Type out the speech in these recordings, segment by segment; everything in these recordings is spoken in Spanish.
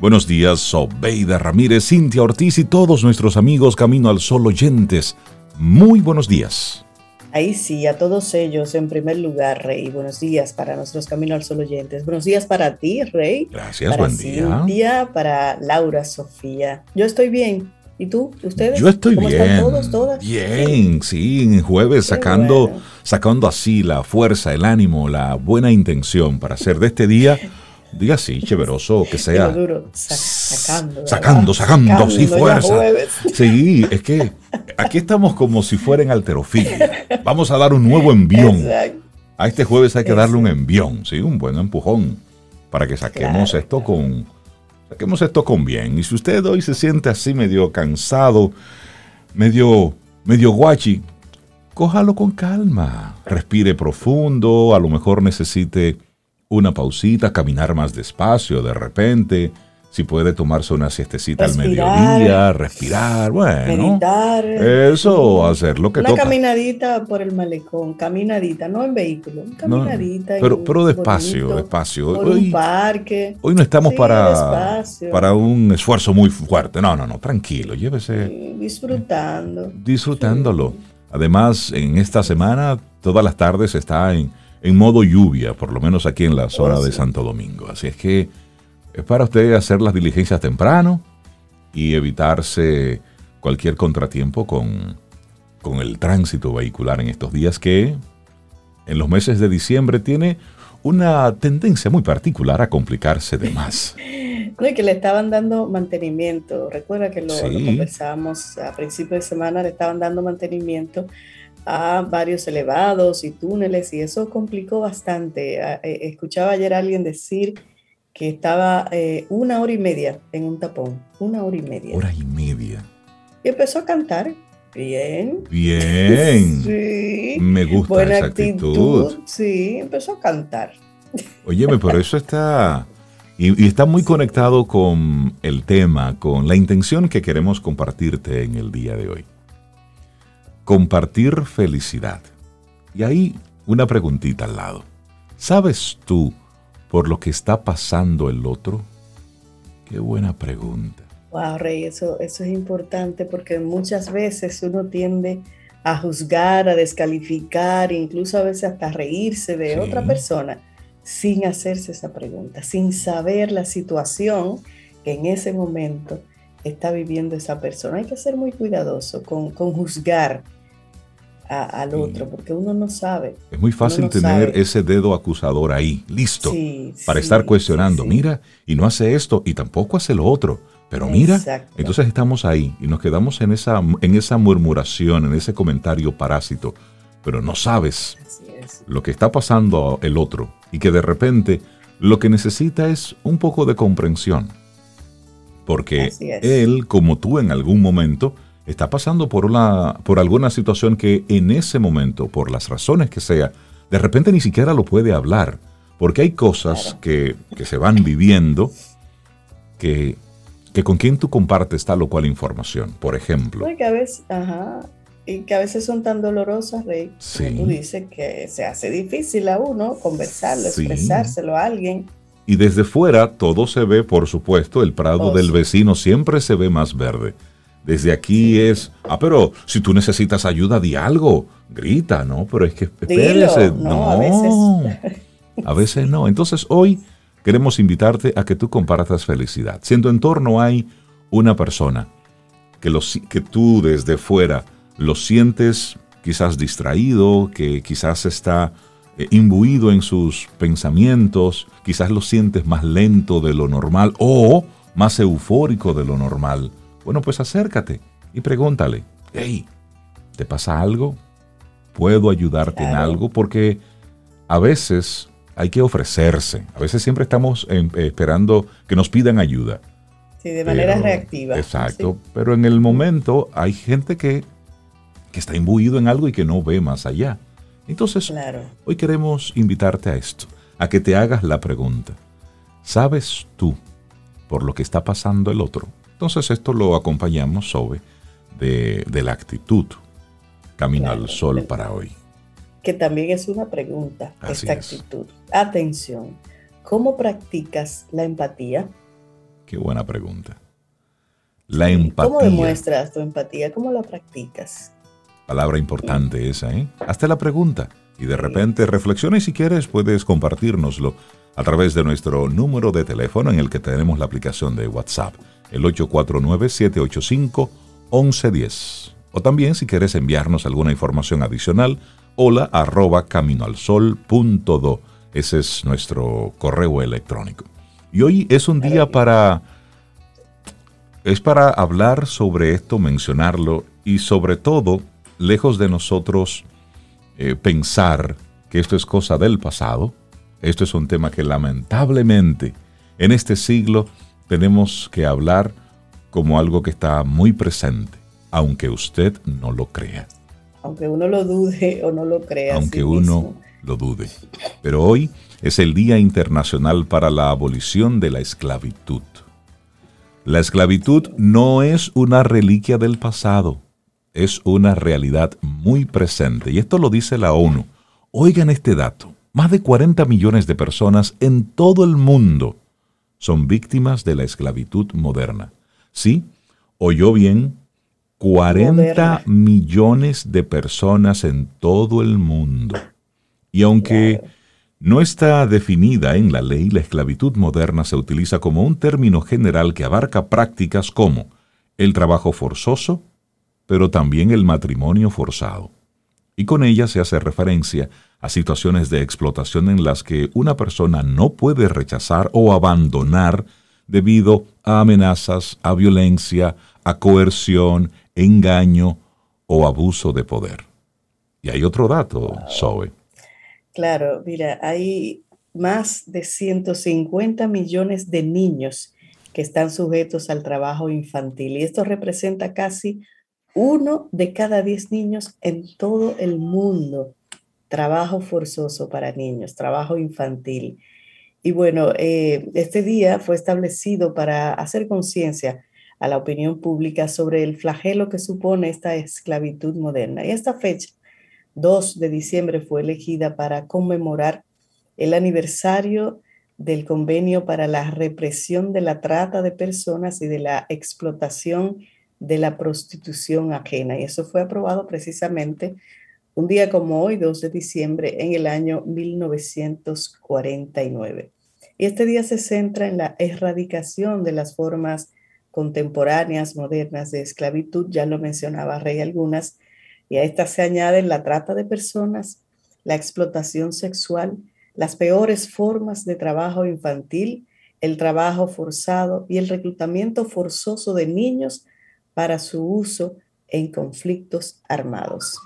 Buenos días, Sobeida Ramírez, Cintia Ortiz y todos nuestros amigos Camino al Sol oyentes. Muy buenos días. Ahí sí, a todos ellos en primer lugar, Rey. Buenos días para nuestros Camino al Sol oyentes. Buenos días para ti, Rey. Gracias, para buen día. Para Laura Sofía. Yo estoy bien. ¿Y tú? ¿Ustedes? Yo estoy ¿Cómo bien. Están todos, todas? Bien, sí, en jueves Qué sacando, bueno. sacando así la fuerza, el ánimo, la buena intención para hacer de este día, diga así, chéveroso, que sea. Duro, sacando. Sacando, sacando, sí, fuerza. Sí, es que aquí estamos como si fuera en alterofilia. Vamos a dar un nuevo envión. Exacto. A este jueves hay que darle un envión, ¿sí? Un buen empujón para que saquemos Claro, esto con saquemos esto con bien. Y si usted hoy se siente así medio cansado, medio medio guachi, cójalo con calma. Respire profundo, a lo mejor necesite una pausita, caminar más despacio de repente. Si puede tomarse una siestecita al mediodía, respirar, bueno. Meditar. Eso, hacer lo que Una toca. caminadita por el malecón, caminadita, no en vehículo, No, caminadita. pero, en- pero despacio, bonito, despacio. Por Hoy, un parque. hoy no estamos Sí, para, despacio. para un esfuerzo muy fuerte. No, no, no, tranquilo, llévese sí, disfrutando. disfrutándolo. Además, en esta semana, todas las tardes está en, en modo lluvia, por lo menos aquí en la zona Oh, de sí. Santo Domingo. Así es que es para usted hacer las diligencias temprano y evitarse cualquier contratiempo con, con el tránsito vehicular en estos días que en los meses de diciembre tiene una tendencia muy particular a complicarse de más. No, y que le estaban dando mantenimiento. Recuerda que lo, lo Sí. conversábamos a principio de semana, le estaban dando mantenimiento a varios elevados y túneles y eso complicó bastante. Eh, Escuchaba ayer a alguien decir que estaba eh, una hora y media en un tapón, una hora y media. Hora y media. Y empezó a cantar. Bien. Bien. Sí. Me gusta Buena esa actitud. actitud. Sí, empezó a cantar. Óyeme, pero eso está... Y, y está muy conectado con el tema, con la intención que queremos compartirte en el día de hoy. Compartir felicidad. Y ahí una preguntita al lado. ¿Sabes tú por lo que está pasando el otro? Qué buena pregunta. Wow, Rey, eso, eso es importante porque muchas veces uno tiende a juzgar, a descalificar, incluso a veces hasta reírse de Sí. otra persona sin hacerse esa pregunta, sin saber la situación que en ese momento está viviendo esa persona. Hay que ser muy cuidadoso con, con juzgar a- al Sí. otro porque uno no sabe. Es muy fácil no tener sabe. ese dedo acusador ahí, listo, Sí, para sí, estar cuestionando. Mira, y no hace esto, y tampoco hace lo otro. Pero mira, Exacto. entonces estamos ahí y nos quedamos en esa, en esa murmuración, en ese comentario parásito. Pero no sabes lo que está pasando el otro y que de repente lo que necesita es un poco de comprensión. Porque él, como tú en algún momento, está pasando por, una, por alguna situación que en ese momento, por las razones que sea, de repente ni siquiera lo puede hablar. Porque hay cosas Claro. que, que se van viviendo que, que con quien tú compartes tal o cual información. Por ejemplo, y que a veces, ajá, y que a veces son tan dolorosas, Rey, Sí. como tú dices, que se hace difícil a uno conversarlo, Sí. expresárselo a alguien. Y desde fuera todo se ve, por supuesto, el prado Oh, del vecino siempre se ve más verde. Desde aquí es, ah, pero si tú necesitas ayuda, di algo, grita, ¿no? Pero es que espérese, Dilo, no, no, a veces. a veces no. Entonces hoy queremos invitarte a que tú compartas felicidad. Si en tu entorno hay una persona que, lo, que tú desde fuera lo sientes quizás distraído, que quizás está eh, imbuido en sus pensamientos, quizás lo sientes más lento de lo normal o más eufórico de lo normal. Bueno, pues acércate y pregúntale, hey, ¿te pasa algo? ¿Puedo ayudarte en algo? Porque a veces hay que ofrecerse, a veces siempre estamos em, esperando que nos pidan ayuda. Sí, de manera Pero- reactiva. Exacto. Pero en el momento hay gente que, que está imbuido en algo y que no ve más allá. Entonces, claro. hoy queremos invitarte a esto, a que te hagas la pregunta. ¿Sabes tú por lo que está pasando el otro? Entonces esto lo acompañamos sobre de, de la actitud. Camino Claro. al sol para hoy. Que también es una pregunta, Así esta es. actitud. Atención, ¿cómo practicas la empatía? Qué buena pregunta. La empatía. ¿Cómo demuestras tu empatía? ¿Cómo la practicas? Palabra importante esa, ¿eh? Hazte la pregunta y de repente reflexiona y si quieres puedes compartirnoslo a través de nuestro número de teléfono en el que tenemos la aplicación de WhatsApp, el 849-785-1110. O también si quieres enviarnos alguna información adicional, hola arroba caminoalsol.do. Ese es nuestro correo electrónico. Y hoy es un día para... Es para hablar sobre esto, mencionarlo y sobre todo, lejos de nosotros eh, pensar que esto es cosa del pasado, esto es un tema que lamentablemente en este siglo tenemos que hablar como algo que está muy presente, aunque usted no lo crea. Aunque uno lo dude o no lo crea. Aunque uno lo dude. Pero hoy es el Día Internacional para la Abolición de la Esclavitud. La esclavitud no es una reliquia del pasado, es una realidad muy presente. Y esto lo dice la ONU. Oigan este dato. Más de 40 millones de personas en todo el mundo son víctimas de la esclavitud moderna. Sí, oyó bien, 40 millones de personas en todo el mundo. Y aunque no está definida en la ley, la esclavitud moderna se utiliza como un término general que abarca prácticas como el trabajo forzoso, pero también el matrimonio forzado. Y con ella se hace referencia a situaciones de explotación en las que una persona no puede rechazar o abandonar debido a amenazas, a violencia, a coerción, engaño o abuso de poder. Y hay otro dato, Zoe. Claro, mira, hay más de 150 millones de niños que están sujetos al trabajo infantil y esto representa casi uno de cada diez niños en todo el mundo. Trabajo forzoso para niños, trabajo infantil. Y bueno, eh, este día fue establecido para hacer conciencia a la opinión pública sobre el flagelo que supone esta esclavitud moderna. Y esta fecha 2 de diciembre fue elegida para conmemorar el aniversario del convenio para la represión de la trata de personas y de la explotación de la prostitución ajena. Y eso fue aprobado precisamente un día como hoy, 2 de diciembre, en el año 1949. Y este día se centra en la erradicación de las formas contemporáneas, modernas de esclavitud, ya lo mencionaba Rey algunas, y a estas se añaden la trata de personas, la explotación sexual, las peores formas de trabajo infantil, el trabajo forzado y el reclutamiento forzoso de niños para su uso en conflictos armados.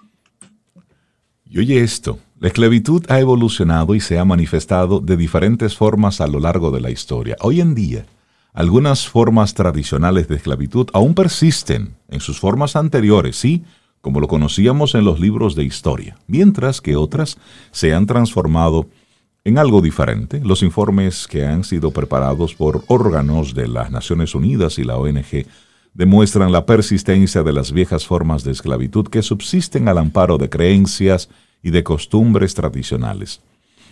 Y oye esto, la esclavitud ha evolucionado y se ha manifestado de diferentes formas a lo largo de la historia. Hoy en día, algunas formas tradicionales de esclavitud aún persisten en sus formas anteriores, sí, como lo conocíamos en los libros de historia, mientras que otras se han transformado en algo diferente. Los informes que han sido preparados por órganos de las Naciones Unidas y la ONG demuestran la persistencia de las viejas formas de esclavitud que subsisten al amparo de creencias y de costumbres tradicionales.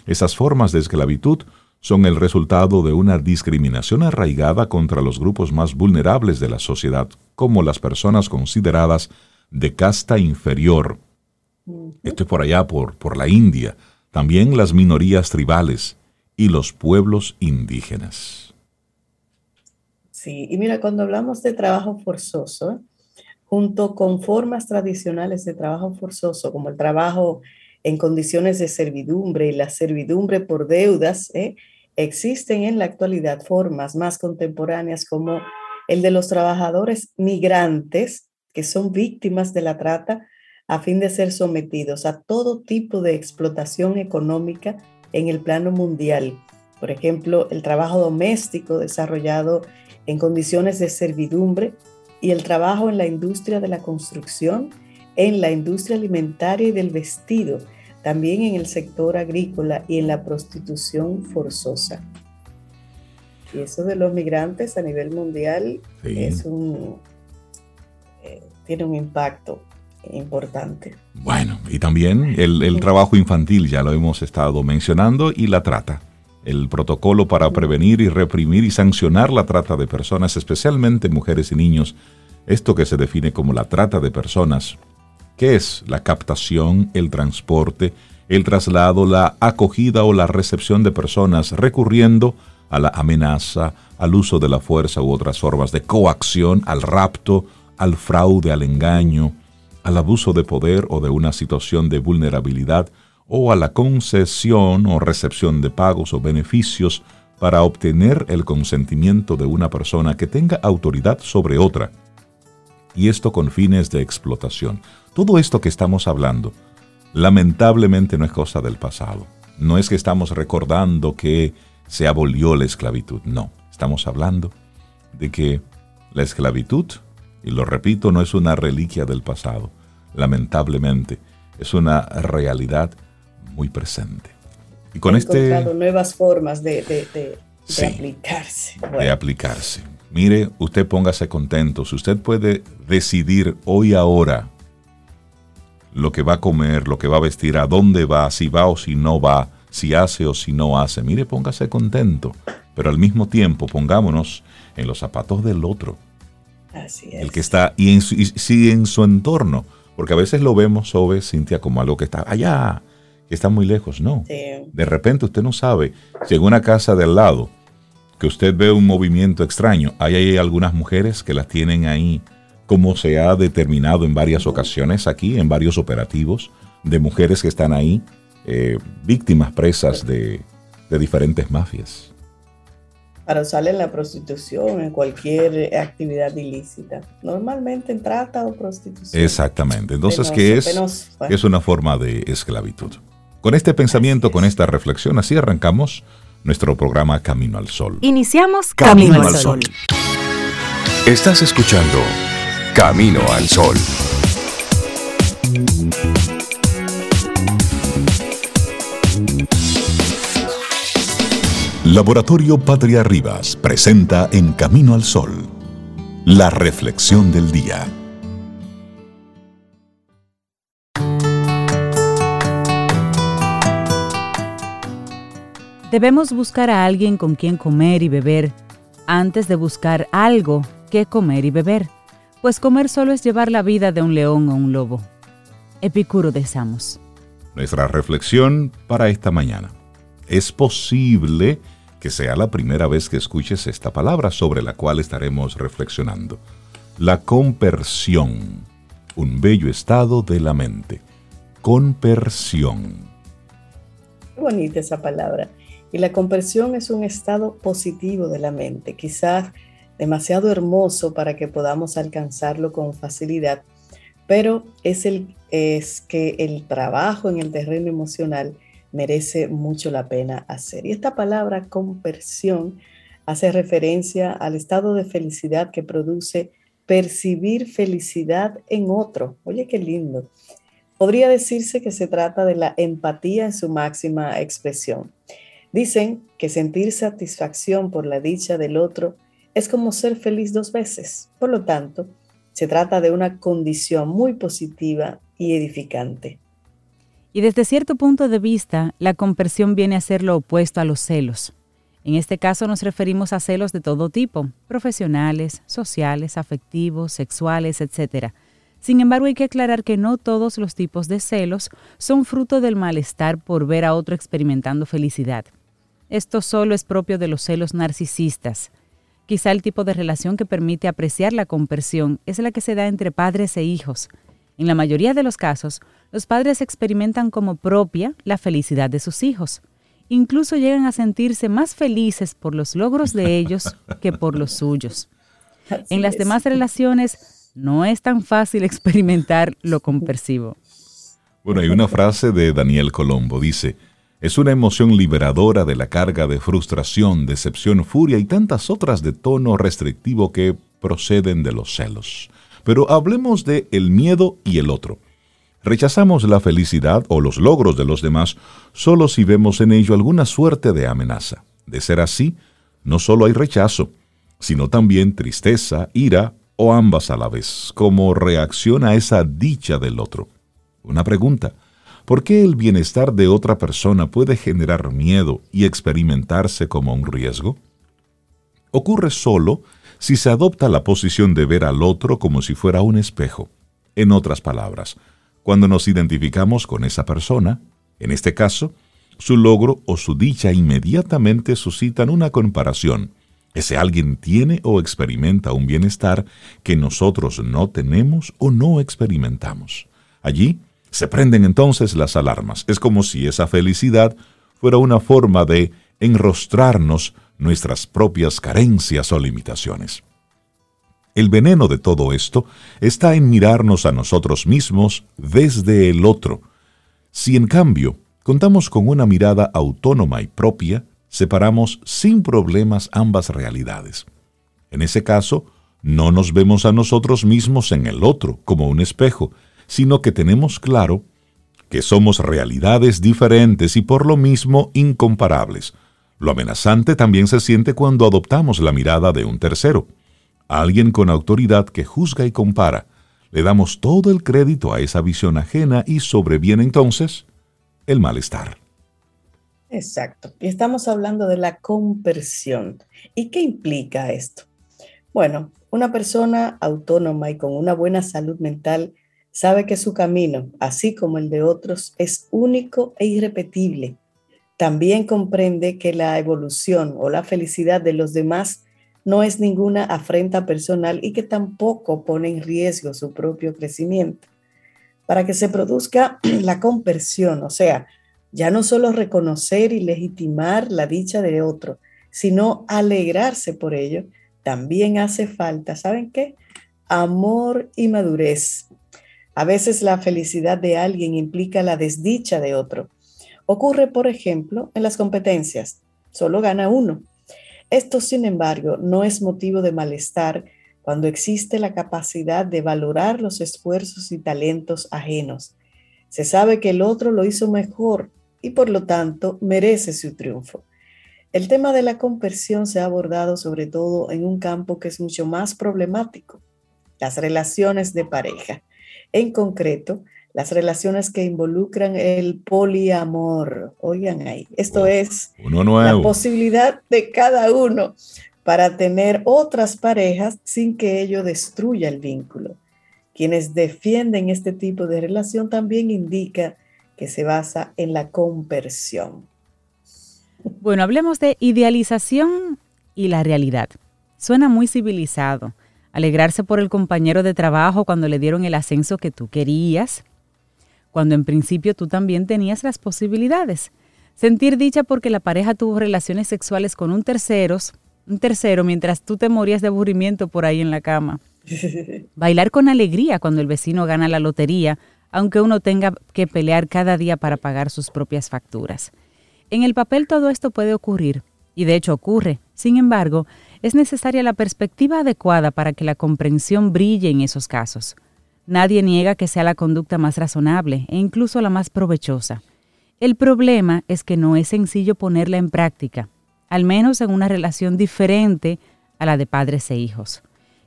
Esas formas de esclavitud son el resultado de una discriminación arraigada contra los grupos más vulnerables de la sociedad, como las personas consideradas de casta inferior. Esto es por allá, por, por la India. También las minorías tribales y los pueblos indígenas. Sí, y mira, cuando hablamos de trabajo forzoso, junto con formas tradicionales de trabajo forzoso, como el trabajo en condiciones de servidumbre y la servidumbre por deudas, ¿eh? existen en la actualidad formas más contemporáneas como el de los trabajadores migrantes que son víctimas de la trata a fin de ser sometidos a todo tipo de explotación económica en el plano mundial. Por ejemplo, el trabajo doméstico desarrollado en condiciones de servidumbre y el trabajo en la industria de la construcción, en la industria alimentaria y del vestido, también en el sector agrícola y en la prostitución forzosa. Y eso de los migrantes a nivel mundial es un, tiene un impacto importante. Bueno, y también el, trabajo infantil, ya lo hemos estado mencionando, y la trata. El protocolo para prevenir y reprimir y sancionar la trata de personas, especialmente mujeres y niños, esto que se define como la trata de personas, que es la captación, el transporte, el traslado, la acogida o la recepción de personas recurriendo a la amenaza, al uso de la fuerza u otras formas de coacción, al rapto, al fraude, al engaño, al abuso de poder o de una situación de vulnerabilidad o a la concesión o recepción de pagos o beneficios para obtener el consentimiento de una persona que tenga autoridad sobre otra. Y esto con fines de explotación. Todo esto que estamos hablando, lamentablemente no es cosa del pasado. No es que estamos recordando que se abolió la esclavitud. No, estamos hablando de que la esclavitud, y lo repito, no es una reliquia del pasado. Lamentablemente, es una realidad muy presente. Y con este... nuevas formas de, aplicarse. De aplicarse. Mire, usted póngase contento. Si usted puede decidir hoy ahora lo que va a comer, lo que va a vestir, a dónde va, si va o si no va, si hace o si no hace, mire, póngase contento. Pero al mismo tiempo pongámonos en los zapatos del otro. Así es. El que está, y, en si en su entorno, porque a veces lo vemos, Sobe, Cintia, como algo que está allá, que está muy lejos, no. De repente usted no sabe si en una casa de al lado que usted ve un movimiento extraño, hay, hay algunas mujeres que las tienen ahí, como se ha determinado en varias ocasiones aquí, en varios operativos, de mujeres que están ahí, eh, víctimas presas de, de diferentes mafias. Para usarle en la prostitución, en cualquier actividad ilícita. Normalmente en trata o prostitución. Exactamente. Entonces, ¿qué es? es una forma de esclavitud. Con este pensamiento, con esta reflexión, así arrancamos nuestro programa Camino al Sol. Iniciamos Camino, al Sol. Estás escuchando Camino al Sol. Laboratorio Patria Rivas presenta En Camino al Sol, la reflexión del día. Debemos buscar a alguien con quien comer y beber antes de buscar algo que comer y beber, pues comer solo es llevar la vida de un león o un lobo. Epicuro de Samos. Nuestra reflexión para esta mañana. Es posible que sea la primera vez que escuches esta palabra sobre la cual estaremos reflexionando. La compersión, un bello estado de la mente. Compersión. Qué bonita esa palabra. Y la compresión es un estado positivo de la mente, quizás demasiado hermoso para que podamos alcanzarlo con facilidad, pero es, el, es que el trabajo en el terreno emocional merece mucho la pena hacer. Y esta palabra compersión hace referencia al estado de felicidad que produce percibir felicidad en otro. Oye, qué lindo. Podría decirse que se trata de la empatía en su máxima expresión. Dicen que sentir satisfacción por la dicha del otro es como ser feliz dos veces. Por lo tanto, se trata de una condición muy positiva y edificante. Y desde cierto punto de vista, la compersión viene a ser lo opuesto a los celos. En este caso nos referimos a celos de todo tipo, profesionales, sociales, afectivos, sexuales, etc. Sin embargo, hay que aclarar que no todos los tipos de celos son fruto del malestar por ver a otro experimentando felicidad. Esto solo es propio de los celos narcisistas. Quizá el tipo de relación que permite apreciar la compersión es la que se da entre padres e hijos. En la mayoría de los casos, los padres experimentan como propia la felicidad de sus hijos. Incluso llegan a sentirse más felices por los logros de ellos que por los suyos. en las demás relaciones no es tan fácil experimentar lo compersivo. Bueno, hay una frase de Daniel Colombo, dice, es una emoción liberadora de la carga de frustración, decepción, furia y tantas otras de tono restrictivo que proceden de los celos. Pero hablemos de el miedo y el otro. Rechazamos la felicidad o los logros de los demás solo si vemos en ello alguna suerte de amenaza. De ser así, no solo hay rechazo, sino también tristeza, ira o ambas a la vez, como reacción a esa dicha del otro. Una pregunta, ¿Por qué el bienestar de otra persona puede generar miedo y experimentarse como un riesgo? Ocurre solo si se adopta la posición de ver al otro como si fuera un espejo. En otras palabras, cuando nos identificamos con esa persona, en este caso, su logro o su dicha inmediatamente suscitan una comparación. Ese alguien tiene o experimenta un bienestar que nosotros no tenemos o no experimentamos. Allí se prenden entonces las alarmas. Es como si esa felicidad fuera una forma de enrostrarnos nuestras propias carencias o limitaciones. El veneno de todo esto está en mirarnos a nosotros mismos desde el otro. Si en cambio contamos con una mirada autónoma y propia, separamos sin problemas ambas realidades. En ese caso, no nos vemos a nosotros mismos en el otro como un espejo, sino que tenemos claro que somos realidades diferentes y por lo mismo incomparables. Lo amenazante también se siente cuando adoptamos la mirada de un tercero, alguien con autoridad que juzga y compara. Le damos todo el crédito a esa visión ajena y sobreviene entonces el malestar. Exacto. Y estamos hablando de la compersión. ¿Y qué implica esto? Bueno, una persona autónoma y con una buena salud mental sabe que su camino, así como el de otros, es único e irrepetible. También comprende que la evolución o la felicidad de los demás no es ninguna afrenta personal y que tampoco pone en riesgo su propio crecimiento. Para que se produzca la conversión, o sea, ya no solo reconocer y legitimar la dicha de otro, sino alegrarse por ello, también hace falta, ¿saben qué? Amor y madurez a veces la felicidad de alguien implica la desdicha de otro. Ocurre, por ejemplo, en las competencias. Solo gana uno. Esto, sin embargo, no es motivo de malestar cuando existe la capacidad de valorar los esfuerzos y talentos ajenos. Se sabe que el otro lo hizo mejor y por lo tanto merece su triunfo. El tema de la conversión se ha abordado sobre todo en un campo que es mucho más problemático, las relaciones de pareja en concreto las relaciones que involucran el poliamor. Oigan ahí, esto es la posibilidad de cada uno para tener otras parejas sin que ello destruya el vínculo. Quienes defienden este tipo de relación también indica que se basa en la conversión. Bueno, hablemos de idealización y la realidad. Suena muy civilizado, alegrarse por el compañero de trabajo cuando le dieron el ascenso que tú querías, cuando en principio tú también tenías las posibilidades. Sentir dicha porque la pareja tuvo relaciones sexuales con un tercero, un tercero mientras tú te morías de aburrimiento por ahí en la cama. Bailar con alegría cuando el vecino gana la lotería, aunque uno tenga que pelear cada día para pagar sus propias facturas. En el papel todo esto puede ocurrir, y de hecho ocurre. Sin embargo, es necesaria la perspectiva adecuada para que la comprensión brille en esos casos. Nadie niega que sea la conducta más razonable e incluso la más provechosa. El problema es que no es sencillo ponerla en práctica, al menos en una relación diferente a la de padres e hijos.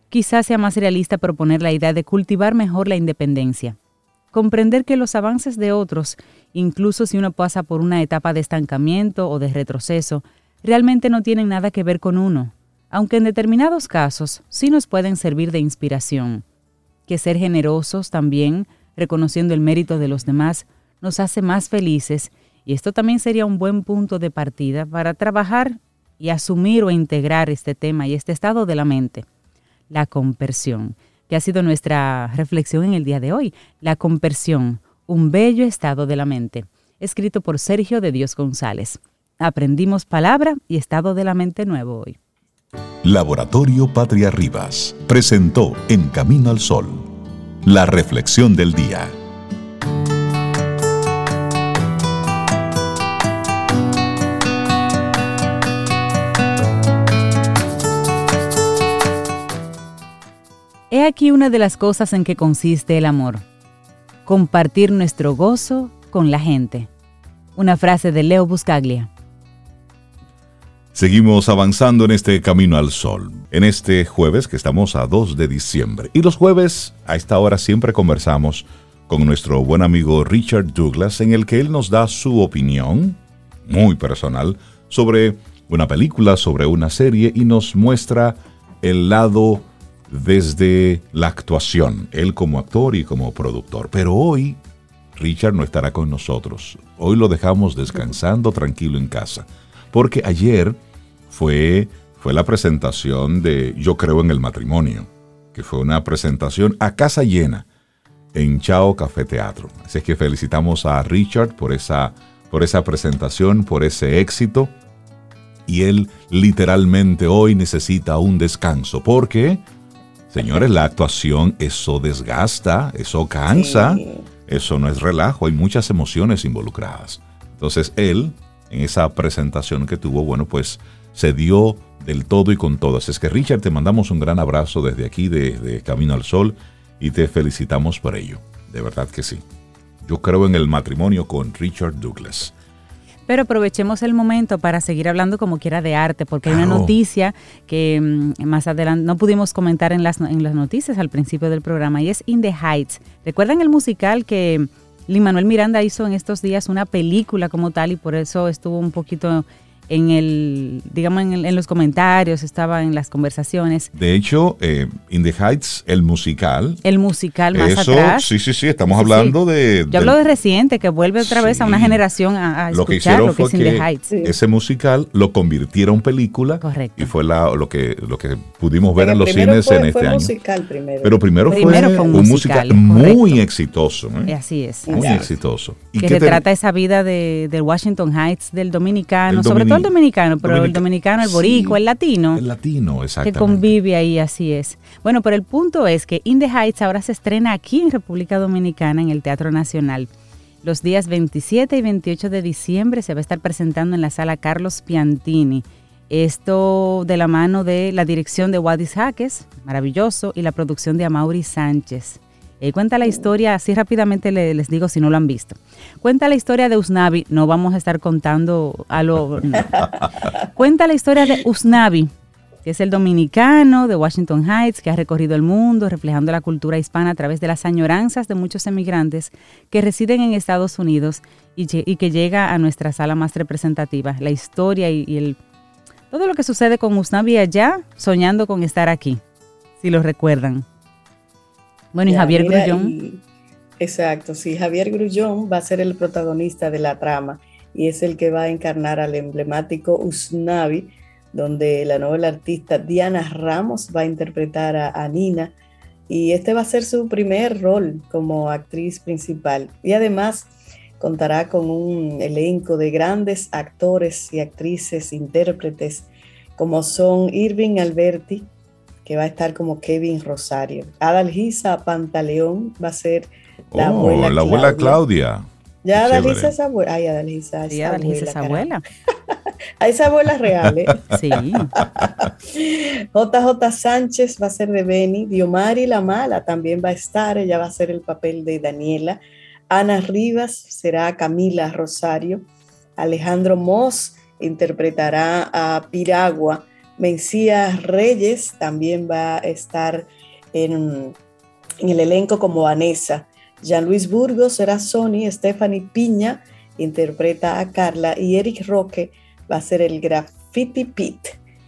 Quizás sea más realista proponer la idea de cultivar mejor la independencia, comprender que los avances de otros, incluso si uno pasa por una etapa de estancamiento o de retroceso, realmente no tienen nada que ver con uno, aunque en determinados casos sí nos pueden servir de inspiración. Que ser generosos también, reconociendo el mérito de los demás, nos hace más felices y esto también sería un buen punto de partida para trabajar y asumir o integrar este tema y este estado de la mente, la compersión, que ha sido nuestra reflexión en el día de hoy. La compersión, un bello estado de la mente, escrito por Sergio de Dios González. Aprendimos palabra y estado de la mente nuevo hoy. Laboratorio Patria Rivas presentó En Camino al Sol, la reflexión del día. He aquí una de las cosas en que consiste el amor. Compartir nuestro gozo con la gente. Una frase de Leo Buscaglia. Seguimos avanzando en este camino al sol, en este jueves que estamos a 2 de diciembre. Y los jueves a esta hora siempre conversamos con nuestro buen amigo Richard Douglas, en el que él nos da su opinión, muy personal, sobre una película, sobre una serie y nos muestra el lado desde la actuación, él como actor y como productor. Pero hoy Richard no estará con nosotros. Hoy lo dejamos descansando tranquilo en casa, porque ayer fue, fue la presentación de Yo creo en el matrimonio, que fue una presentación a casa llena en Chao Café Teatro. Así es que felicitamos a Richard por esa, por esa presentación, por ese éxito. Y él literalmente hoy necesita un descanso, porque, señores, la actuación, eso desgasta, eso cansa. Eso no es relajo, hay muchas emociones involucradas. Entonces él, en esa presentación que tuvo, bueno, pues se dio del todo y con todo. es que Richard, te mandamos un gran abrazo desde aquí, de, Camino al Sol, y te felicitamos por ello. De verdad que sí. Yo creo en el matrimonio con Richard Douglas. Pero aprovechemos el momento para seguir hablando como quiera de arte, porque hay una noticia que mm, más adelante no pudimos comentar en las, en las noticias al principio del programa y es In the Heights. ¿Recuerdan el musical que Lin Manuel Miranda hizo en estos días una película como tal y por eso estuvo un poquito en el, digamos, en, los comentarios, estaba en las conversaciones. De hecho, eh, In the Heights, el musical. El musical más eso, atrás. Sí, sí, sí, estamos hablando de... Yo hablo de reciente, que vuelve otra vez a una generación a, escuchar lo que, es In the Heights. Ese musical lo convirtieron en película. Correcto. Y fue la, lo, que, lo que pudimos ver en los cines en este año. Musical primero. Pero primero, fue, un, musical, muy exitoso. ¿eh? Así es. Muy exitoso. ¿Y que retrata esa vida de, del Washington Heights, del dominicano, sobre todo el dominicano, pero el dominicano, el boricua, el latino. El latino, exactamente. Que convive ahí, así es. Bueno, pero el punto es que In the Heights ahora se estrena aquí en República Dominicana, en el Teatro Nacional. Los días 27 y 28 de diciembre se va a estar presentando en la sala Carlos Piantini. Esto de la mano de la dirección de Wadis Jaques, maravilloso, y la producción de Amaury Sánchez. Eh, cuenta la historia, así rápidamente les digo si no lo han visto. Cuenta la historia de Usnavi, no vamos a estar contando a lo... cuenta la historia de Usnavi, que es el dominicano de Washington Heights, que ha recorrido el mundo reflejando la cultura hispana a través de las añoranzas de muchos emigrantes que residen en Estados Unidos y, que llega a nuestra sala más representativa. La historia y, y el, todo lo que sucede con Usnavi allá, soñando con estar aquí, si lo recuerdan. Bueno, y Javier Grullón. exacto, sí, Javier Grullón va a ser el protagonista de la trama y es el que va a encarnar al emblemático Usnavi, donde la novela artista Diana Ramos va a interpretar a, Nina y este va a ser su primer rol como actriz principal y además contará con un elenco de grandes actores y actrices, intérpretes como son Irving Alberti, que va a estar como Kevin Rosario. Adalgisa Pantaleón va a ser la oh, abuela la abuela Claudia. Ya Adalgisa es abuela. Ay, Adalgisa sí, Adalgisa es abuela. a esa abuela real, ¿eh? Sí. JJ Sánchez va a ser de Beni. Diomari La Mala también va a estar. Ella va a ser el papel de Daniela. Ana Rivas será Camila Rosario. Alejandro Moss interpretará a Piragua Mencía Reyes también va a estar en, el elenco como Vanessa. Jean Luis Burgos será Sony, Stephanie Piña interpreta a Carla y Eric Roque va a ser el Graffiti Pit.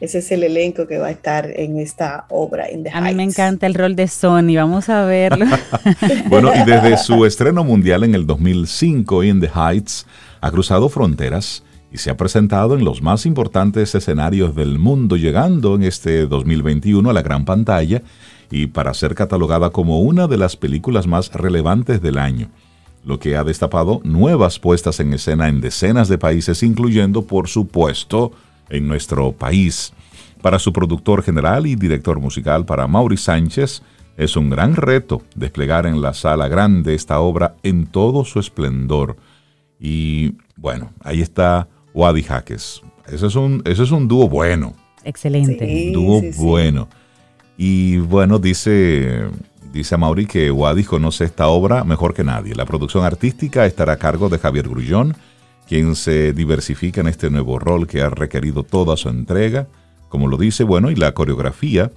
Ese es el elenco que va a estar en esta obra. a mí me encanta el rol de Sony, vamos a verlo. bueno, y desde su estreno mundial en el 2005, In the Heights, ha cruzado fronteras y se ha presentado en los más importantes escenarios del mundo, llegando en este 2021 a la gran pantalla y para ser catalogada como una de las películas más relevantes del año, lo que ha destapado nuevas puestas en escena en decenas de países, incluyendo, por supuesto, en nuestro país. Para su productor general y director musical, para Mauri Sánchez, es un gran reto desplegar en la sala grande esta obra en todo su esplendor. Y bueno, ahí está Wadi Jaques. Ese es un, es un dúo bueno. Excelente. dúo bueno. Y bueno, dice, dice Mauri que Wadi conoce esta obra mejor que nadie. La producción artística estará a cargo de Javier Grullón, quien se diversifica en este nuevo rol que ha requerido toda su entrega. Como lo dice, bueno, y la coreografía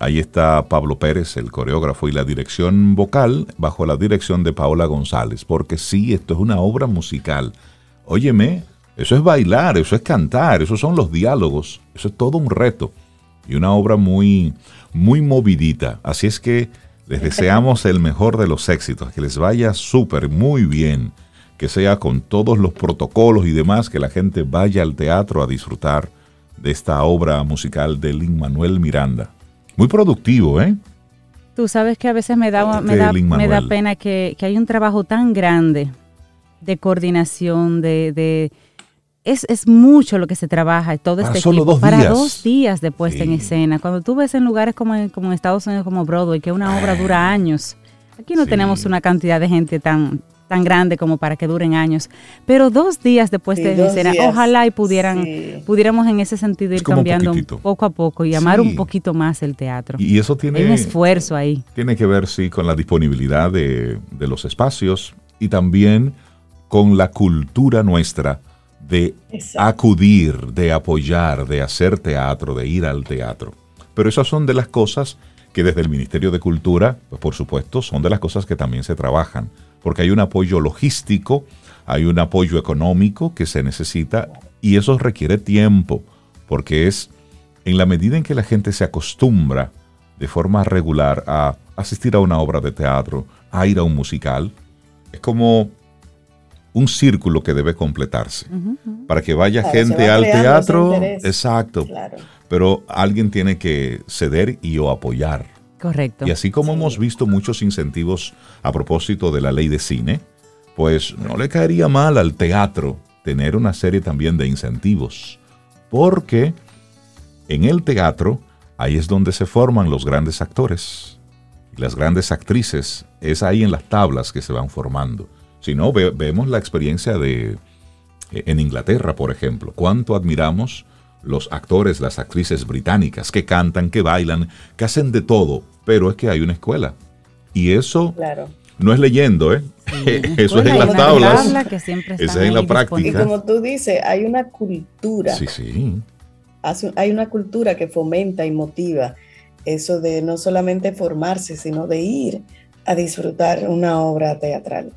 Ahí está Pablo Pérez, el coreógrafo, y la dirección vocal bajo la dirección de Paola González, porque sí, esto es una obra musical. Óyeme, eso es bailar, eso es cantar, esos son los diálogos, eso es todo un reto y una obra muy, muy movidita. Así es que les deseamos el mejor de los éxitos, que les vaya súper, muy bien, que sea con todos los protocolos y demás, que la gente vaya al teatro a disfrutar de esta obra musical de Lin Manuel Miranda. Muy productivo, ¿eh? Tú sabes que a veces me da, me da, me da pena que, que, hay un trabajo tan grande de coordinación, de, de es, es, mucho lo que se trabaja, todo para este solo equipo, dos para días. dos días de puesta en escena. Cuando tú ves en lugares como en, como en Estados Unidos, como Broadway, que una obra dura años, aquí no Sí. tenemos una cantidad de gente tan tan grande como para que duren años, pero dos días de puesta Sí, en escena, días. ojalá y pudieran, Sí. pudiéramos en ese sentido ir cambiando poco a poco y amar Sí. un poquito más el teatro. Y eso tiene, Hay un esfuerzo ahí. tiene que ver, sí, con la disponibilidad de, de los espacios y también con la cultura nuestra de Exacto. acudir, de apoyar, de hacer teatro, de ir al teatro. Pero esas son de las cosas que desde el Ministerio de Cultura, pues por supuesto, son de las cosas que también se trabajan, porque hay un apoyo logístico, hay un apoyo económico que se necesita y eso requiere tiempo, porque es en la medida en que la gente se acostumbra de forma regular a asistir a una obra de teatro, a ir a un musical, es como un círculo que debe completarse. Para que vaya Claro, gente va al teatro, exacto, Claro. pero alguien tiene que ceder y o apoyar. Correcto. Y así como Sí. hemos visto muchos incentivos a propósito de la ley de cine, pues no le caería mal al teatro tener una serie también de incentivos. Porque en el teatro ahí es donde se forman los grandes actores y las grandes actrices. Es ahí en las tablas que se van formando. Si no, ve- vemos la experiencia de eh, en Inglaterra, por ejemplo. Cuánto admiramos los actores, las actrices británicas que cantan, que bailan, que hacen de todo, pero es que hay una escuela. Y eso Claro. no es leyendo, ¿eh? Eso es en las tablas. tabla que siempre Esa están es en la práctica. Y como tú dices, hay una cultura, Sí, sí. hay una cultura que fomenta y motiva eso de no solamente formarse, sino de ir a disfrutar una obra teatral.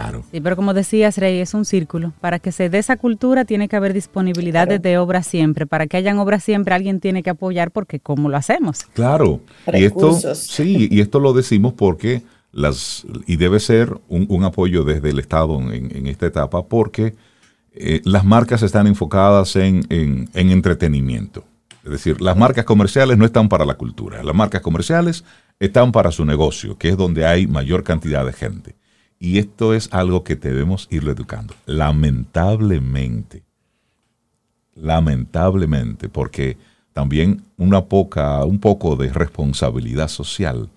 Claro. Sí, pero como decías, Rey, es un círculo. Para que se dé esa cultura tiene que haber disponibilidad Claro. de obras siempre. Para que hayan obras siempre alguien tiene que apoyar porque ¿cómo lo hacemos? Claro. Y esto, Recursos. sí, y esto lo decimos porque las, y debe ser un, un apoyo desde el Estado en, en esta etapa, porque eh, las marcas están enfocadas en, en- en entretenimiento. Es decir, las marcas comerciales no están para la cultura. Las marcas comerciales están para su negocio, que es donde hay mayor cantidad de gente. Y esto es algo que debemos irlo educando. Lamentablemente, lamentablemente, porque también una poca, un poco de responsabilidad social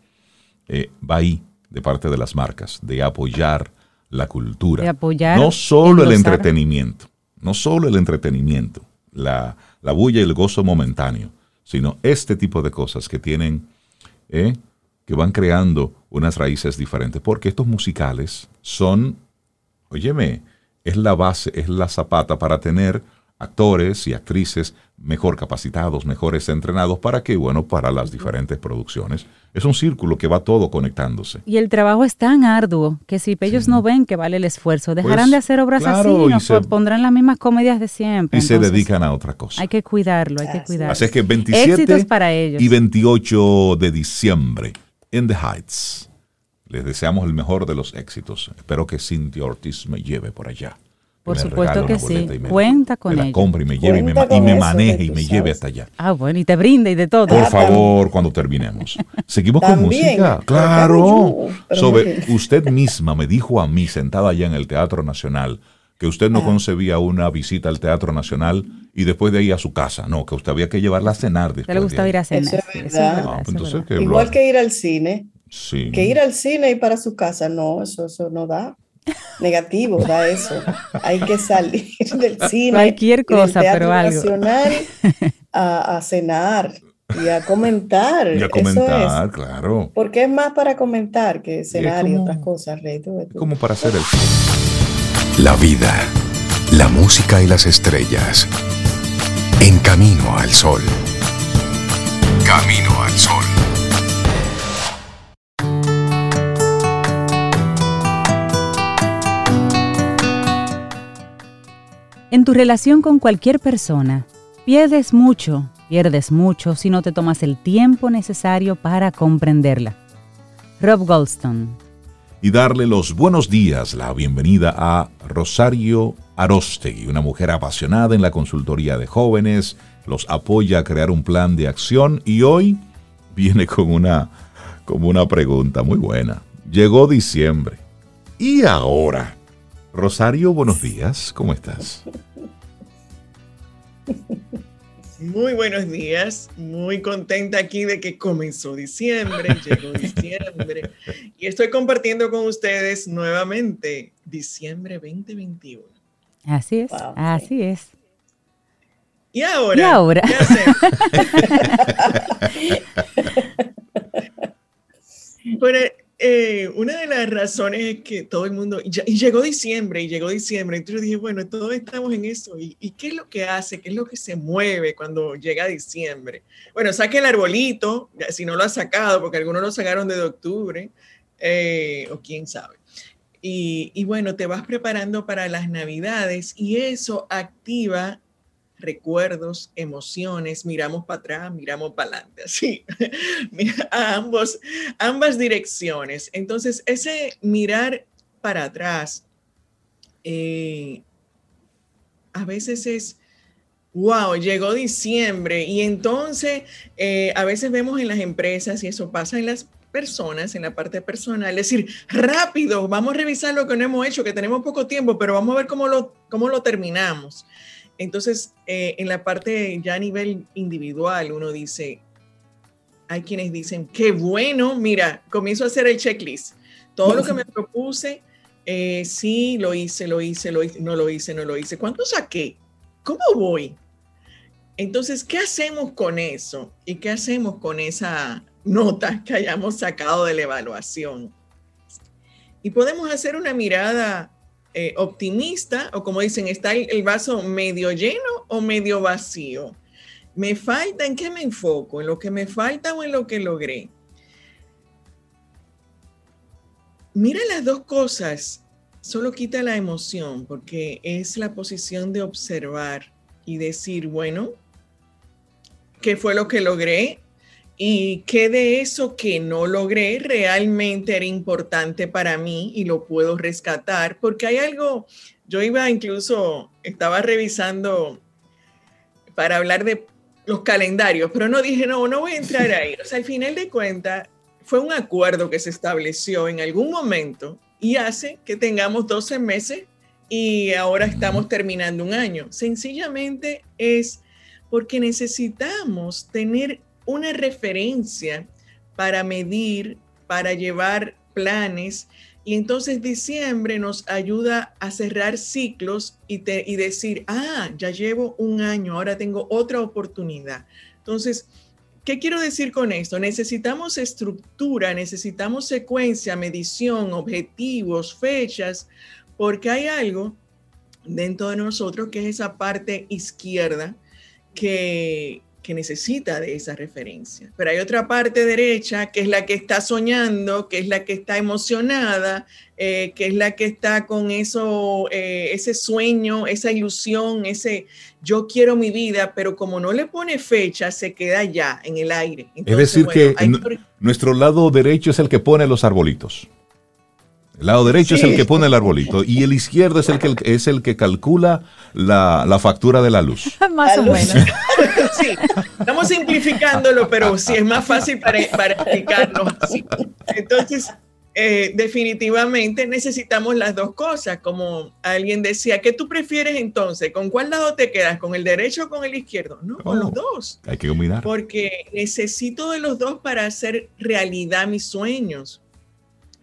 eh, va ahí de parte de las marcas, de apoyar la cultura. De apoyar, no solo el entretenimiento, no solo el entretenimiento, la, la bulla y el gozo momentáneo, sino este tipo de cosas que tienen, eh, que van creando unas raíces diferentes, porque estos musicales son, óyeme, es la base, es la zapata para tener actores y actrices mejor capacitados, mejores entrenados, para que, bueno, para las diferentes producciones. Es un círculo que va todo conectándose. Y el trabajo es tan arduo que si ellos no ven que vale el esfuerzo, dejarán Pues, de hacer obras claro, así, y no se- Pues, pondrán las mismas comedias de siempre. Y se dedican a otra cosa. Hay que cuidarlo, hay que cuidarlo. Así es que 27 Éxitos para ellos. y 28 de diciembre, in the Heights. Les deseamos el mejor de los éxitos. Espero que Cintia Ortiz me lleve por allá. Por me supuesto que sí. me- Cuenta con me la compre y me lleve y me, y me eso, maneje y me sabes. lleve hasta allá. Ah, bueno, y te brinda y de todo. Por Ah, favor, cuando terminemos. Seguimos con También, música. Claro. Sobre, usted misma me dijo a mí, sentada allá en el Teatro Nacional, que usted no Ah. concebía una visita al Teatro Nacional y después de ahí a su casa. No, que usted había que llevarla a cenar después. ¿Te le de gustaba ahí. ir a cenar? Eso es Sí, eso es verdad. Ah, pues eso es entonces, verdad. ¿qué Igual lo- que ir al cine, Sí. que ir al cine y para su casa, no, eso, eso no da. Negativo, da eso. Hay que salir del cine. Cualquier y del cosa, Teatro pero algo. Nacional a, a cenar y a comentar. Y a Eso comentar, es. claro. Porque es más para comentar que cenar y, como- otras cosas, Rey. tú tú. Como para hacer el... La vida, la música y las estrellas. En camino al sol. Camino al Sol. En tu relación con cualquier persona, pierdes mucho, pierdes mucho si no te tomas el tiempo necesario para comprenderla. Rob Goldstone. Y darle los buenos días, la bienvenida a Rosario Arostegui, una mujer apasionada en la consultoría de jóvenes, los apoya a crear un plan de acción y hoy viene con una, como una pregunta muy buena. Llegó diciembre. ¿Y ahora? Rosario, buenos días, ¿cómo estás? Muy buenos días, muy contenta aquí de que comenzó diciembre, llegó diciembre y estoy compartiendo con ustedes nuevamente diciembre 2021. Así es, así es. ¿Y ahora? ¿Y ahora? ¿Qué hacemos? bueno, eh, una de las razones es que todo el mundo, y, llegó diciembre, y llegó diciembre, entonces dije, bueno, todos estamos en eso, ¿Y, qué es lo que hace? ¿Qué es lo que se mueve cuando llega diciembre? Bueno, saque el arbolito, si no lo ha sacado, porque algunos lo sacaron desde octubre, eh, o quién sabe. Y bueno, te vas preparando para las navidades y eso activa recuerdos, emociones, miramos para atrás, miramos para adelante, así, a ambos, ambas direcciones. Entonces, ese mirar para atrás, eh, a veces es, wow, llegó diciembre y entonces eh, a veces vemos en las empresas y eso pasa en las personas, en la parte personal, es decir, rápido, vamos a revisar lo que no hemos hecho, que tenemos poco tiempo, pero vamos a ver cómo lo, cómo lo terminamos. Entonces, eh, en la parte ya a nivel individual, uno dice, hay quienes dicen, qué bueno, mira, comienzo a hacer el checklist. Todo lo que me propuse, eh, sí, lo hice, lo hice, lo hice, no lo hice, no lo hice. ¿Cuánto saqué? ¿Cómo voy? Entonces, ¿qué hacemos con eso? ¿Y qué hacemos con esa nota que hayamos sacado de la evaluación? Y podemos hacer una mirada eh, optimista o como dicen, está el, vaso medio lleno o medio vacío. ¿Me falta? ¿En qué me enfoco? ¿En lo que me falta o en lo que logré? Mira las dos cosas, solo quita la emoción porque es la posición de observar y decir, bueno, ¿qué fue lo que logré? Y qué de eso que no logré realmente era importante para mí y lo puedo rescatar, porque hay algo, yo iba incluso, estaba revisando para hablar de los calendarios, pero no dije, no, no voy a entrar ahí. O sea, al final de cuentas, fue un acuerdo que se estableció en algún momento y hace que tengamos 12 meses y ahora estamos terminando un año. Sencillamente es porque necesitamos tener una referencia para medir, para llevar planes. Y entonces diciembre nos ayuda a cerrar ciclos y, y decir, ah, ya llevo un año, ahora tengo otra oportunidad. Entonces, ¿qué quiero decir con esto? Necesitamos estructura, necesitamos secuencia, medición, objetivos, fechas, porque hay algo dentro de nosotros que es esa parte izquierda que, que necesita de esa referencia. Pero hay otra parte derecha que es la que está soñando, que es la que está emocionada, eh, que es la que está con eso, eh, ese sueño, esa ilusión, ese yo quiero mi vida, pero como no le pone fecha, se queda ya en el aire. es decir, que nuestro lado derecho es el que pone los arbolitos. El lado derecho es el que pone el arbolito y el izquierdo es el que, es el que calcula la, factura de la luz. Más o menos. sí, estamos simplificándolo, pero sí es más fácil para, para explicarlo. Entonces, eh, definitivamente necesitamos las dos cosas. Como alguien decía, ¿qué tú prefieres entonces? ¿Con cuál lado te quedas? ¿Con el derecho o con el izquierdo? No, con los oh, dos. Hay que combinar. Porque necesito de los dos para hacer realidad mis sueños.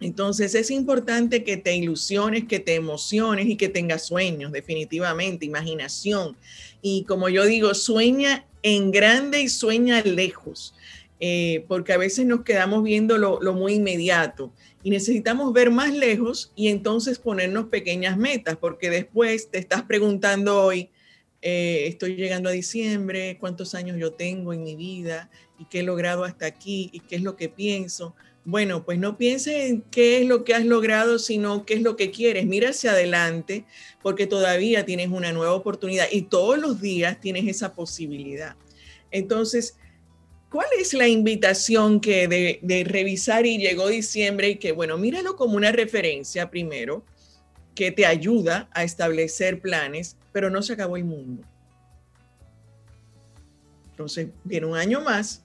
Entonces es importante que te ilusiones, que te emociones y que tengas sueños, definitivamente, imaginación. Y como yo digo, sueña en grande y sueña lejos, eh, porque a veces nos quedamos viendo lo, muy inmediato y necesitamos ver más lejos y entonces ponernos pequeñas metas, porque después te estás preguntando hoy, eh, estoy llegando a diciembre, cuántos años yo tengo en mi vida, y qué he logrado hasta aquí y qué es lo que pienso. Bueno, pues no pienses en qué es lo que has logrado, sino qué es lo que quieres. Mira hacia adelante porque todavía tienes una nueva oportunidad y todos los días tienes esa posibilidad. Entonces, ¿cuál es la invitación que de, de revisar y llegó diciembre y que, bueno, míralo como una referencia primero, que te ayuda a establecer planes, pero no se acabó el mundo. Entonces, viene un año más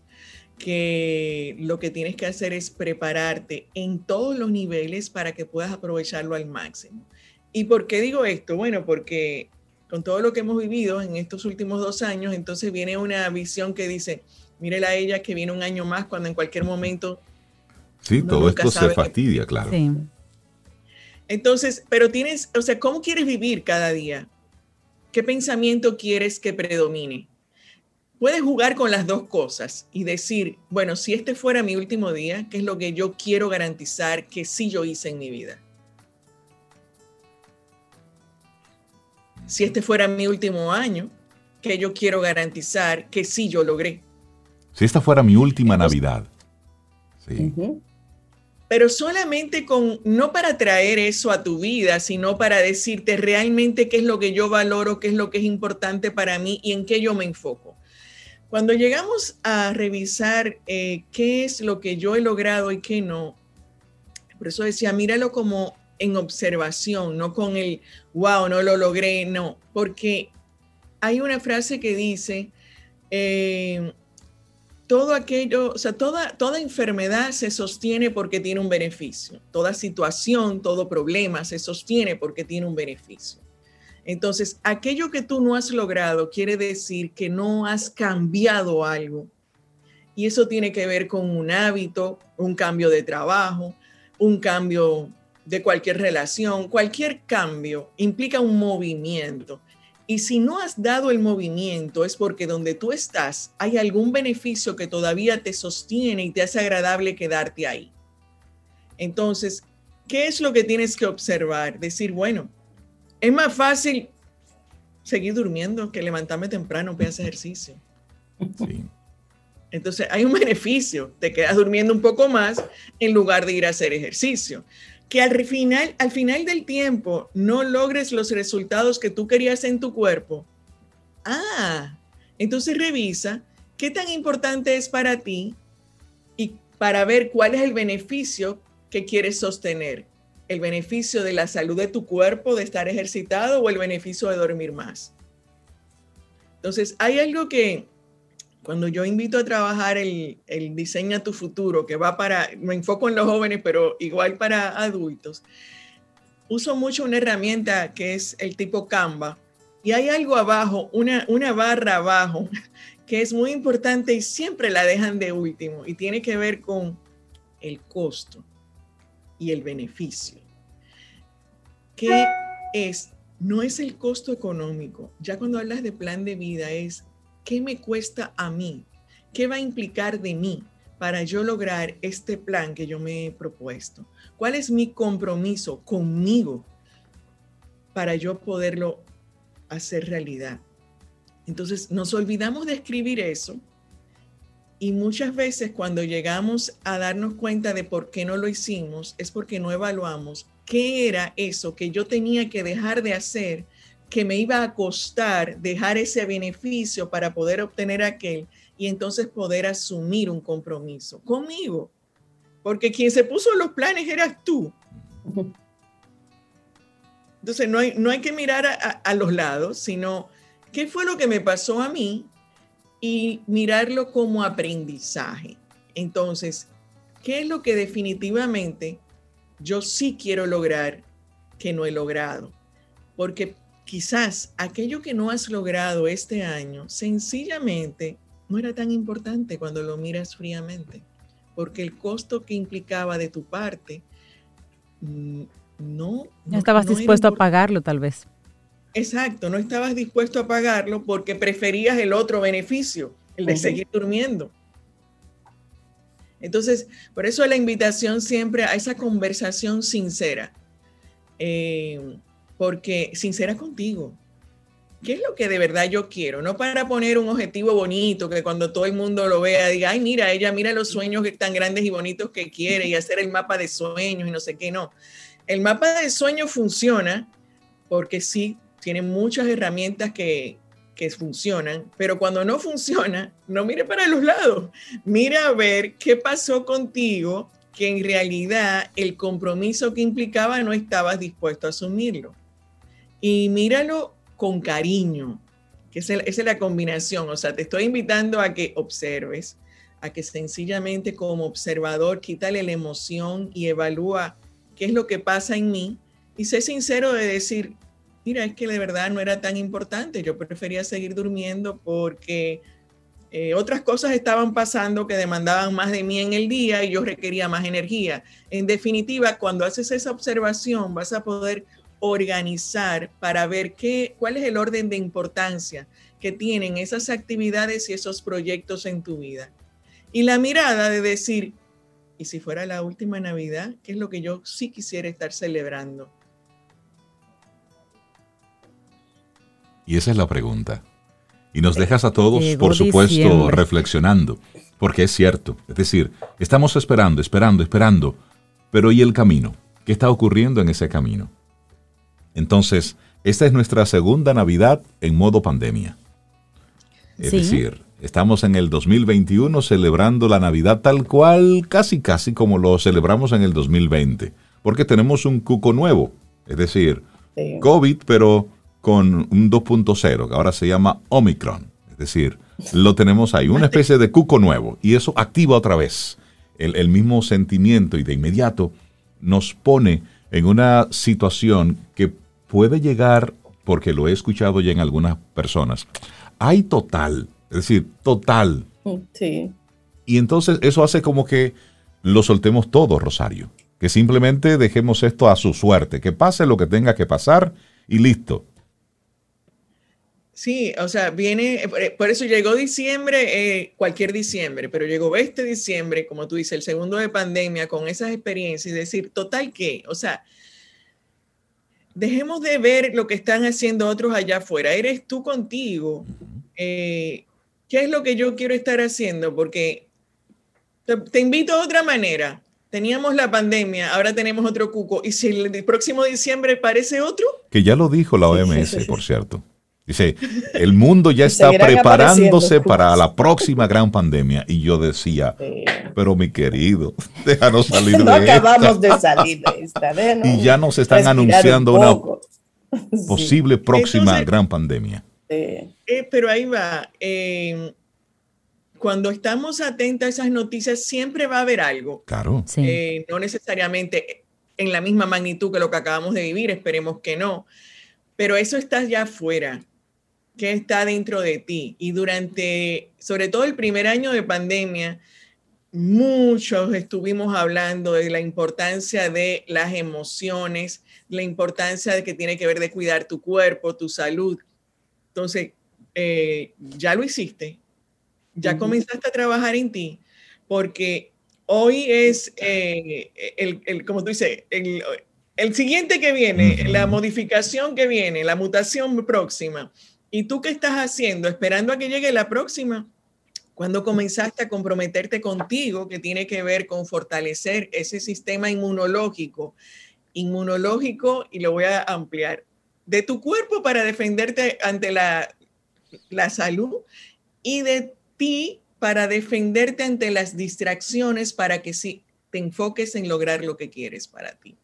que lo que tienes que hacer es prepararte en todos los niveles para que puedas aprovecharlo al máximo. ¿Y por qué digo esto? Bueno, porque con todo lo que hemos vivido en estos últimos dos años, entonces viene una visión que dice, mírela a ella que viene un año más cuando en cualquier momento... Sí, todo esto se fastidia, claro. Sí. Entonces, pero tienes, o sea, ¿cómo quieres vivir cada día? ¿Qué pensamiento quieres que predomine? Puedes jugar con las dos cosas y decir, bueno, si este fuera mi último día, ¿qué es lo que yo quiero garantizar que sí yo hice en mi vida? Si este fuera mi último año, ¿qué yo quiero garantizar que sí yo logré? Si esta fuera mi última Navidad. Sí pero solamente con, no para traer eso a tu vida, sino para decirte realmente qué es lo que yo valoro, qué es lo que es importante para mí y en qué yo me enfoco. Cuando llegamos a revisar eh, qué es lo que yo he logrado y qué no, por eso decía, míralo como en observación, no con el, wow, no lo logré, no, porque hay una frase que dice, eh, todo aquello, o sea, toda, toda enfermedad se sostiene porque tiene un beneficio. Toda situación, todo problema se sostiene porque tiene un beneficio. Entonces, aquello que tú no has logrado quiere decir que no has cambiado algo. Y eso tiene que ver con un hábito, un cambio de trabajo, un cambio de cualquier relación. Cualquier cambio implica un movimiento. Y si no has dado el movimiento es porque donde tú estás hay algún beneficio que todavía te sostiene y te hace agradable quedarte ahí. Entonces, ¿qué es lo que tienes que observar? Decir, bueno, es más fácil seguir durmiendo que levantarme temprano para hacer ejercicio. Entonces, hay un beneficio, te quedas durmiendo un poco más en lugar de ir a hacer ejercicio que al final, al final del tiempo no logres los resultados que tú querías en tu cuerpo, ah, entonces revisa qué tan importante es para ti y para ver cuál es el beneficio que quieres sostener. El beneficio de la salud de tu cuerpo, de estar ejercitado o el beneficio de dormir más. Entonces, hay algo que, cuando yo invito a trabajar el, el diseña tu futuro, que va para, me enfoco en los jóvenes, pero igual para adultos, uso mucho una herramienta que es el tipo Canva. Y hay algo abajo, una, una barra abajo, que es muy importante y siempre la dejan de último y tiene que ver con el costo y el beneficio. ¿Qué es? No es el costo económico. Ya cuando hablas de plan de vida es ¿qué me cuesta a mí? ¿Qué va a implicar de mí para yo lograr este plan que yo me he propuesto? ¿Cuál es mi compromiso conmigo para yo poderlo hacer realidad? Entonces nos olvidamos de escribir eso y muchas veces cuando llegamos a darnos cuenta de por qué no lo hicimos es porque no evaluamos qué era eso que yo tenía que dejar de hacer que me iba a costar dejar ese beneficio para poder obtener aquel y entonces poder asumir un compromiso conmigo. Porque quien se puso los planes eras tú. Entonces no hay, no hay que mirar a, a los lados, sino qué fue lo que me pasó a mí y mirarlo como aprendizaje. Entonces, ¿qué es lo que definitivamente yo sí quiero lograr que no he logrado? Porque quizás aquello que no has logrado este año sencillamente no era tan importante cuando lo miras fríamente, porque el costo que implicaba de tu parte mm, no... No, estabas dispuesto a pagarlo tal vez. Exacto, no estabas dispuesto a pagarlo porque preferías el otro beneficio, el de seguir durmiendo. Entonces, por eso la invitación siempre a esa conversación sincera. Eh, porque sincera contigo, ¿qué es lo que de verdad yo quiero? No para poner un objetivo bonito que cuando todo el mundo lo vea diga, ay, mira, ella mira los sueños tan grandes y bonitos que quiere y hacer el mapa de sueños y no sé qué, no. El mapa de sueños funciona porque sí, tiene muchas herramientas que, que funcionan, pero cuando no funciona, no mire para los lados, mira a ver qué pasó contigo, que en realidad el compromiso que implicaba no estabas dispuesto a asumirlo. Y míralo con cariño, que esa es la combinación, o sea, te estoy invitando a que observes, a que sencillamente como observador quítale la emoción y evalúa qué es lo que pasa en mí y sé sincero de decir, mira, es que de verdad no era tan importante, yo prefería seguir durmiendo porque eh, otras cosas estaban pasando que demandaban más de mí en el día y yo requería más energía. En definitiva, cuando haces esa observación, vas a poder organizar para ver qué, cuál es el orden de importancia que tienen esas actividades y esos proyectos en tu vida. Y la mirada de decir, ¿y si fuera la última Navidad? ¿Qué es lo que yo sí quisiera estar celebrando? Y esa es la pregunta. Y nos dejas a todos, por supuesto, reflexionando, porque es cierto. Es decir, estamos esperando, esperando, esperando, pero ¿y el camino? ¿Qué está ocurriendo en ese camino? Entonces, esta es nuestra segunda Navidad en modo pandemia. Es decir, estamos en el 2021 celebrando la Navidad tal cual, casi casi como lo celebramos en el 2020, porque tenemos un cuco nuevo, es decir, COVID, pero con un 2.0, que ahora se llama Omicron. Es decir, lo tenemos ahí, una especie de cuco nuevo, y eso activa otra vez el, mismo sentimiento y de inmediato nos pone en una situación que puede llegar, porque lo he escuchado ya en algunas personas, hay total, es decir, total. Sí. Y entonces eso hace como que lo soltemos todo, Rosario. Que simplemente dejemos esto a su suerte, que pase lo que tenga que pasar y listo. Sí, o sea, viene, eh, eh, por eso llegó diciembre, eh, cualquier diciembre, pero llegó este diciembre, como tú dices, el segundo de pandemia, con esas experiencias y decir, total qué, o sea, dejemos de ver lo que están haciendo otros allá afuera, eres tú contigo. ¿Qué es lo que yo quiero estar haciendo? Porque te, te invito a otra manera. Teníamos la pandemia, ahora tenemos otro cuco. ¿Y si el próximo diciembre parece otro? Que ya lo dijo la OMS, por cierto. Dice, el mundo ya está preparándose para la próxima gran pandemia. Y yo decía, pero mi querido, déjanos salir no de acabamos de salir de esta. y ya nos están anunciando una posible próxima gran pandemia. Eh, pero ahí va. Em, cuando estamos atentos a esas noticias, siempre va a haber algo. Claro. Eh, no necesariamente en la misma magnitud que lo que acabamos de vivir, esperemos que no. Pero eso está ya afuera que está dentro de ti. Y durante, sobre todo el primer año de pandemia, muchos estuvimos hablando de la importancia de las emociones, la importancia de que tiene que ver de cuidar tu cuerpo, tu salud. Entonces, eh, ya lo hiciste, ya comenzaste a trabajar en ti, porque hoy es, eh, el, como tú dices, el, el siguiente que viene, la modificación que viene, la mutación próxima ¿Y tú qué estás haciendo? Esperando a que llegue la próxima. Cuando comenzaste a comprometerte contigo, que tiene que ver con fortalecer ese sistema inmunológico, inmunológico, y lo voy a ampliar, de tu cuerpo para defenderte ante la, la salud y de ti para defenderte ante las distracciones para que sí te enfoques en lograr lo que quieres para ti.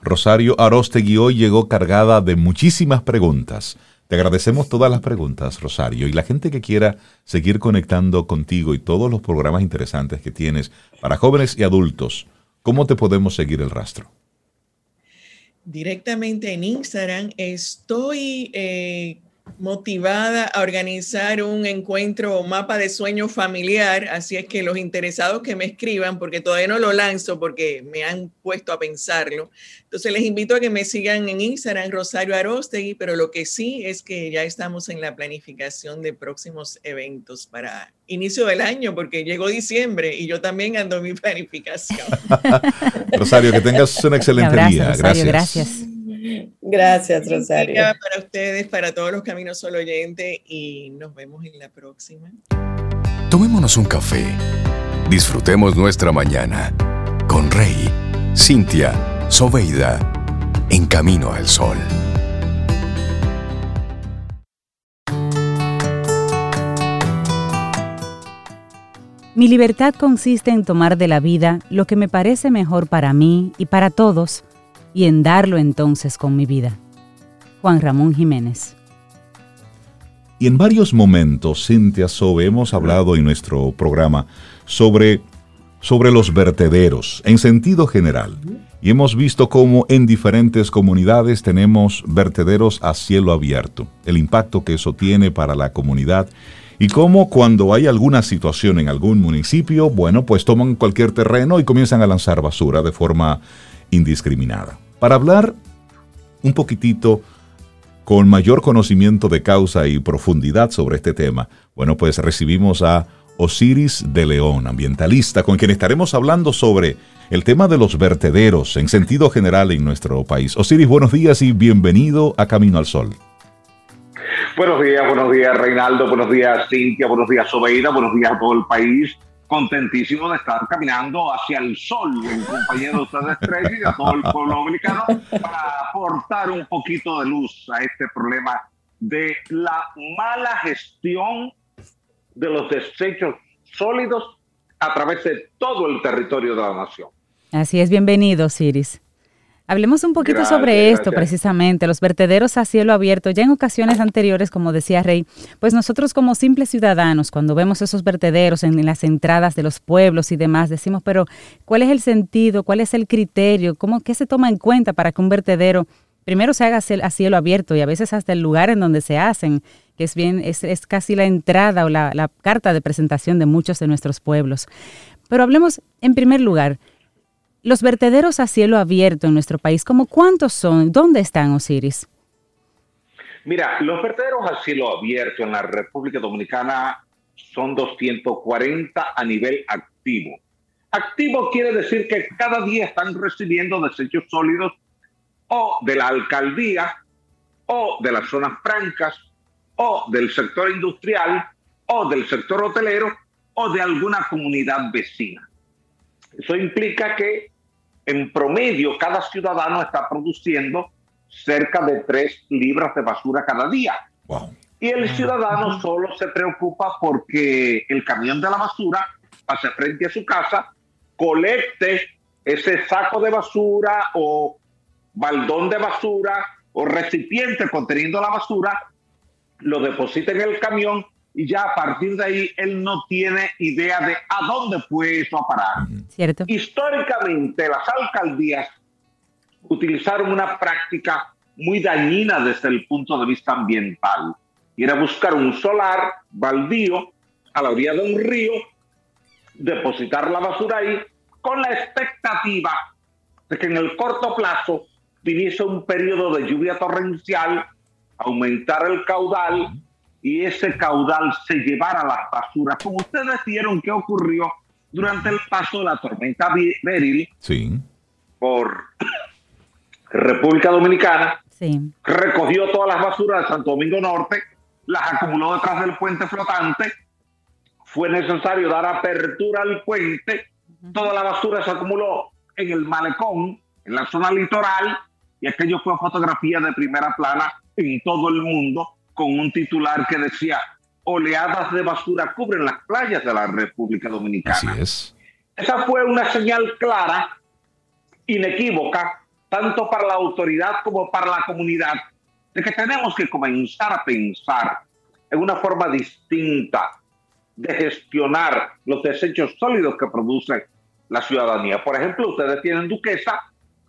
Rosario Arostegui hoy llegó cargada de muchísimas preguntas. Te agradecemos todas las preguntas, Rosario, y la gente que quiera seguir conectando contigo y todos los programas interesantes que tienes para jóvenes y adultos, ¿cómo te podemos seguir el rastro? Directamente en Instagram estoy eh, motivada a organizar un encuentro o mapa de sueño familiar, así es que los interesados que me escriban, porque todavía no lo lanzo porque me han puesto a pensarlo, entonces les invito a que me sigan en Instagram, Rosario Arostegui, pero lo que sí es que ya estamos en la planificación de próximos eventos para inicio del año, porque llegó diciembre y yo también ando en mi planificación. Rosario, que tengas un excelente día. gracias. gracias. Gracias, Rosario. Para ustedes, para todos los Caminos Solo oyentes y nos vemos en la próxima. Tomémonos un café. Disfrutemos nuestra mañana con Rey, Cintia, Soveida, en Camino al Sol. Mi libertad consiste en tomar de la vida lo que me parece mejor para mí y para todos y en darlo entonces con mi vida. Juan Ramón Jiménez. Y en varios momentos, Cintia Sobe, hemos hablado en nuestro programa sobre, sobre los vertederos en sentido general. Y hemos visto cómo en diferentes comunidades tenemos vertederos a cielo abierto, el impacto que eso tiene para la comunidad y cómo cuando hay alguna situación en algún municipio, bueno, pues toman cualquier terreno y comienzan a lanzar basura de forma indiscriminada. Para hablar un poquitito con mayor conocimiento de causa y profundidad sobre este tema, bueno, pues recibimos a Osiris de León, ambientalista, con quien estaremos hablando sobre el tema de los vertederos en sentido general en nuestro país. Osiris, buenos días y bienvenido a Camino al Sol. Buenos días, buenos días Reinaldo, buenos días Cintia, buenos días Sobeida, buenos días a todo el país contentísimo de estar caminando hacia el sol en compañía de ustedes tres y de todo el pueblo dominicano para aportar un poquito de luz a este problema de la mala gestión de los desechos sólidos a través de todo el territorio de la nación. Así es, bienvenido, Siris. Hablemos un poquito sobre esto precisamente, los vertederos a cielo abierto. Ya en ocasiones anteriores, como decía Rey, pues nosotros como simples ciudadanos, cuando vemos esos vertederos en las entradas de los pueblos y demás, decimos, pero ¿cuál es el sentido? ¿Cuál es el criterio? ¿Cómo, ¿Qué se toma en cuenta para que un vertedero primero se haga a cielo abierto y a veces hasta el lugar en donde se hacen, que es bien, es, casi la entrada o la, la carta de presentación de muchos de nuestros pueblos? Pero hablemos en primer lugar, los vertederos a cielo abierto en nuestro país, ¿cómo cuántos son? ¿Dónde están, Osiris? Mira, los vertederos a cielo abierto en la República Dominicana son 240 a nivel activo. Activo quiere decir que cada día están recibiendo desechos sólidos o de la alcaldía o de las zonas francas o del sector industrial o del sector hotelero o de alguna comunidad vecina. Eso implica que en promedio, cada ciudadano está produciendo cerca de tres libras de basura cada día. Y el ciudadano solo se preocupa porque el camión de la basura pase frente a su casa, colecte ese saco de basura o baldón de basura o recipiente conteniendo la basura, lo deposita en el camión y ya a partir de ahí él no tiene idea de a dónde fue eso a parar. Cierto. Históricamente las alcaldías utilizaron una práctica muy dañina desde el punto de vista ambiental y era buscar un solar baldío a la orilla de un río, depositar la basura ahí con la expectativa de que en el corto plazo viniese un periodo de lluvia torrencial, aumentar el caudal y ese caudal se llevara a las basuras, como ustedes vieron que ocurrió durante el paso de la tormenta Beryl sí. por República Dominicana, sí. recogió todas las basuras de Santo Domingo Norte, las acumuló detrás del puente flotante, fue necesario dar apertura al puente, toda la basura se acumuló en el malecón, en la zona litoral, y aquello fue fotografía de primera plana en todo el mundo con un titular que decía, oleadas de basura cubren las playas de la República Dominicana. Así es. Esa fue una señal clara, inequívoca, tanto para la autoridad como para la comunidad, de que tenemos que comenzar a pensar en una forma distinta de gestionar los desechos sólidos que produce la ciudadanía. Por ejemplo, ustedes tienen Duquesa,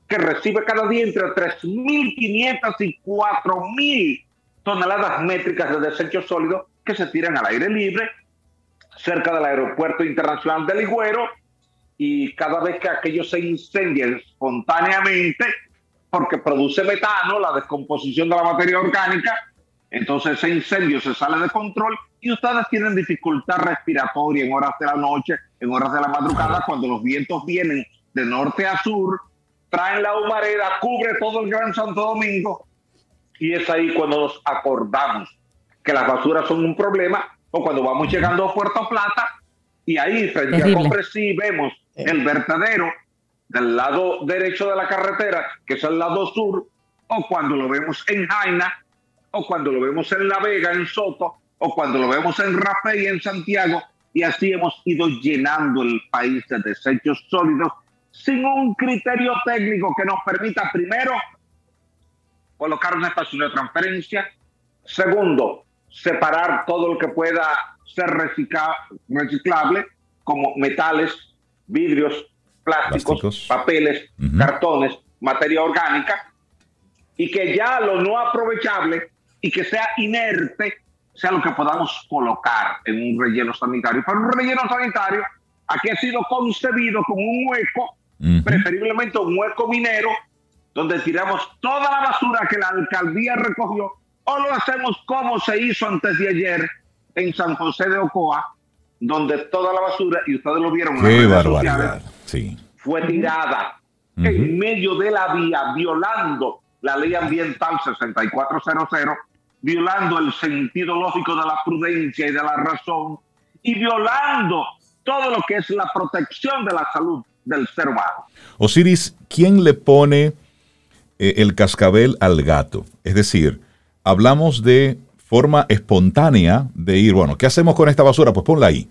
que recibe cada día entre 3.500 y 4.000 toneladas métricas de desechos sólidos que se tiran al aire libre cerca del aeropuerto internacional de Ligüero y cada vez que aquello se incendia espontáneamente porque produce metano, la descomposición de la materia orgánica, entonces ese incendio se sale de control y ustedes tienen dificultad respiratoria en horas de la noche, en horas de la madrugada, cuando los vientos vienen de norte a sur, traen la humareda, cubre todo el Gran Santo Domingo Y es ahí cuando nos acordamos que las basuras son un problema o cuando vamos llegando a Puerto Plata y ahí frente a Compresí vemos el vertedero del lado derecho de la carretera, que es el lado sur, o cuando lo vemos en Jaina, o cuando lo vemos en La Vega, en Soto, o cuando lo vemos en Rafael y en Santiago, y así hemos ido llenando el país de desechos sólidos sin un criterio técnico que nos permita, primero, colocar una estación de transferencia, segundo, separar todo lo que pueda ser reciclable, como metales, vidrios, plásticos, papeles, cartones, materia orgánica, y que ya lo no aprovechable y que sea inerte sea lo que podamos colocar en un relleno sanitario. Pero un relleno sanitario aquí ha sido concebido como un hueco, preferiblemente un hueco minero, donde tiramos toda la basura que la alcaldía recogió, o lo hacemos como se hizo antes de ayer en San José de Ocoa, donde toda la basura, y ustedes lo vieron, Qué barbaridad. Sí. fue tirada en medio de la vía, violando la ley ambiental 6400 violando el sentido lógico de la prudencia y de la razón y violando todo lo que es la protección de la salud del ser humano. Osiris, ¿quién le pone eh, el cascabel al gato? Es decir, hablamos de forma espontánea de ir, bueno, ¿qué hacemos con esta basura? Pues ponla ahí.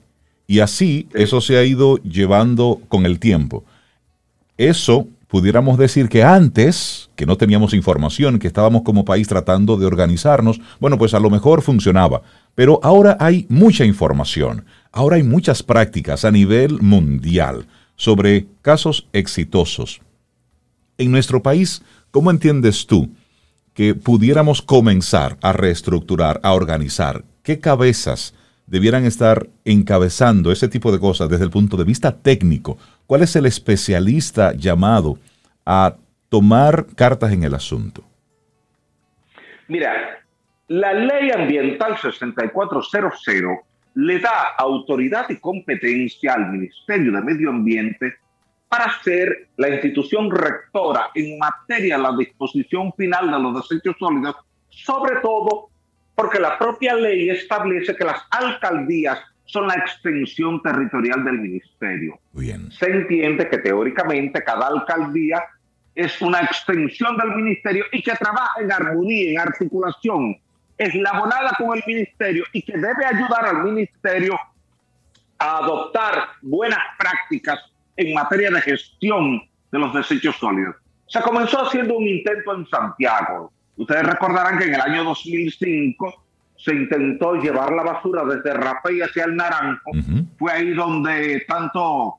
Y así eso se ha ido llevando con el tiempo. Eso pudiéramos decir que antes, que no teníamos información, que estábamos como país tratando de organizarnos, bueno, pues a lo mejor funcionaba. Pero ahora hay mucha información, ahora hay muchas prácticas a nivel mundial sobre casos exitosos. En nuestro país, ¿cómo entiendes tú que pudiéramos comenzar a reestructurar, a organizar? ¿Qué cabezas debieran estar encabezando ese tipo de cosas desde el punto de vista técnico? ¿Cuál es el especialista llamado a tomar cartas en el asunto? Mira, la ley ambiental 6400 le da autoridad y competencia al Ministerio de Medio Ambiente para ser la institución rectora en materia de la disposición final de los desechos sólidos, sobre todo porque la propia ley establece que las alcaldías son la extensión territorial del ministerio. Bien. Se entiende que teóricamente cada alcaldía es una extensión del ministerio y que trabaja en armonía, en articulación, eslabonada con el ministerio y que debe ayudar al ministerio a adoptar buenas prácticas en materia de gestión de los desechos sólidos. Se comenzó haciendo un intento en Santiago. Ustedes recordarán que en el año 2005 se intentó llevar la basura desde Rapey hacia el Naranjo. Fue ahí donde tanto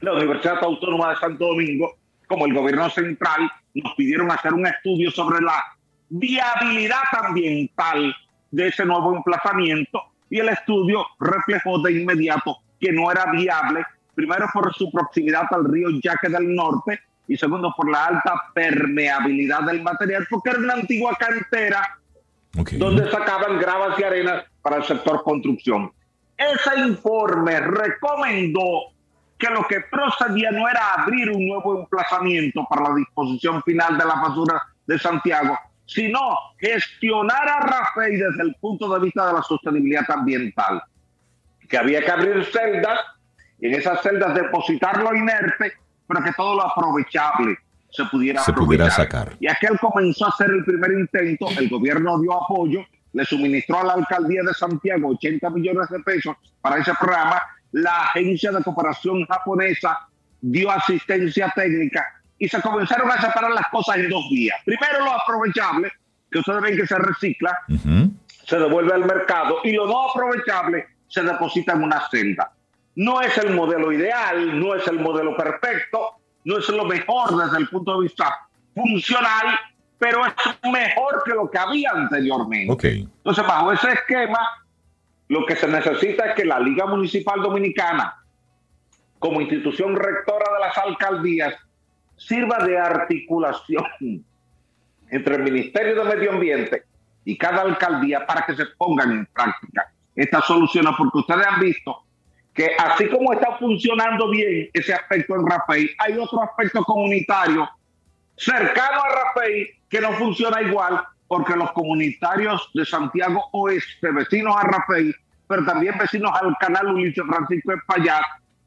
la Universidad Autónoma de Santo Domingo como el gobierno central nos pidieron hacer un estudio sobre la viabilidad ambiental de ese nuevo emplazamiento y el estudio reflejó de inmediato que no era viable, primero por su proximidad al río Yaque del Norte y segundo por la alta permeabilidad del material, porque era una antigua cantera donde sacaban gravas y arenas para el sector construcción. Ese informe recomendó que lo que procedía no era abrir un nuevo emplazamiento para la disposición final de la basura de Santiago, sino gestionar a Rafael desde el punto de vista de la sostenibilidad ambiental. Que había que abrir celdas en esas celdas depositar lo inerte, pero que todo lo aprovechable se pudiera, se pudiera sacar. Y aquel comenzó a hacer el primer intento, el gobierno dio apoyo, le suministró a la alcaldía de Santiago 80 millones de pesos para ese programa, la agencia de cooperación japonesa dio asistencia técnica y se comenzaron a separar las cosas en dos días. Primero lo aprovechable, que ustedes ven que se recicla, se devuelve al mercado y lo no aprovechable se deposita en una celda. No es el modelo ideal, no es el modelo perfecto, no es lo mejor desde el punto de vista funcional, pero es mejor que lo que había anteriormente. Entonces, bajo ese esquema, lo que se necesita es que la Liga Municipal Dominicana, como institución rectora de las alcaldías, sirva de articulación entre el Ministerio de Medio Ambiente y cada alcaldía para que se pongan en práctica estas soluciones, porque ustedes han visto que así como está funcionando bien ese aspecto en Rafael, hay otro aspecto comunitario cercano a Rafael que no funciona igual porque los comunitarios de Santiago Oeste, vecinos a Rafael, pero también vecinos al canal Ulises Francisco Espaillat,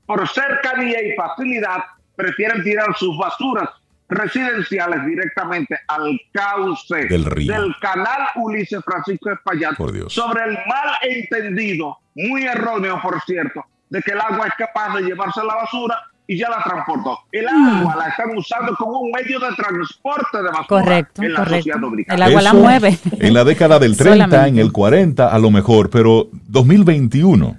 por cercanía y facilidad, prefieren tirar sus basuras residenciales directamente al cauce Del río. canal Ulises Francisco Espaillat sobre el mal entendido, muy erróneo por cierto, de que el agua es capaz de llevarse la basura y ya la transportó. El agua la están usando como un medio de transporte de basura Correcto, en la correcto. sociedad dominicana. El agua la mueve. En la década del 30, Solamente. en el 40, a lo mejor, pero 2021.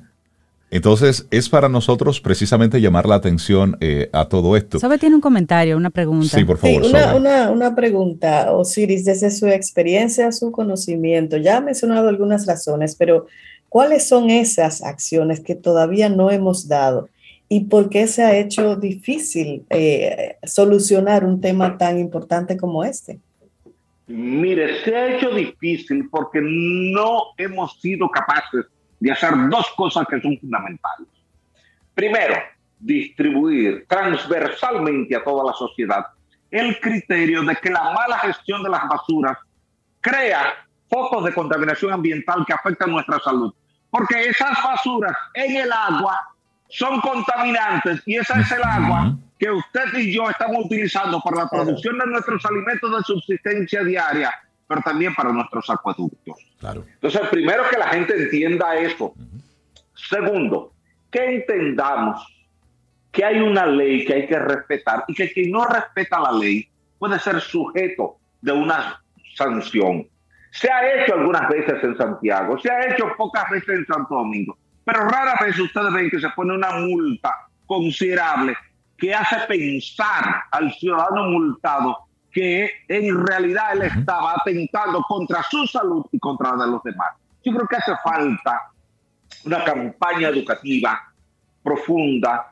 Entonces, es para nosotros precisamente llamar la atención eh, a todo esto. Sobe tiene un comentario, una pregunta. Sí, por Sí, favor, una, Sobe. una, una pregunta, Osiris, desde su experiencia, su conocimiento, ya ha mencionado algunas razones, pero ¿cuáles son esas acciones que todavía no hemos dado? ¿Y por qué se ha hecho difícil eh, solucionar un tema tan importante como este? Mire, se ha hecho difícil porque no hemos sido capaces de hacer dos cosas que son fundamentales. Primero, distribuir transversalmente a toda la sociedad el criterio de que la mala gestión de las basuras crea focos de contaminación ambiental que afectan nuestra salud. Porque esas basuras en el agua son contaminantes y esa es el agua que usted y yo estamos utilizando para la producción de nuestros alimentos de subsistencia diaria, pero también para nuestros acueductos. Claro. Entonces, primero que la gente entienda eso. Segundo, que entendamos que hay una ley que hay que respetar y que quien no respeta la ley puede ser sujeto de una sanción. Se ha hecho algunas veces en Santiago, se ha hecho pocas veces en Santo Domingo, pero raras veces ustedes ven que se pone una multa considerable que hace pensar al ciudadano multado que en realidad él estaba atentando contra su salud y contra la de los demás. Yo creo que hace falta una campaña educativa profunda,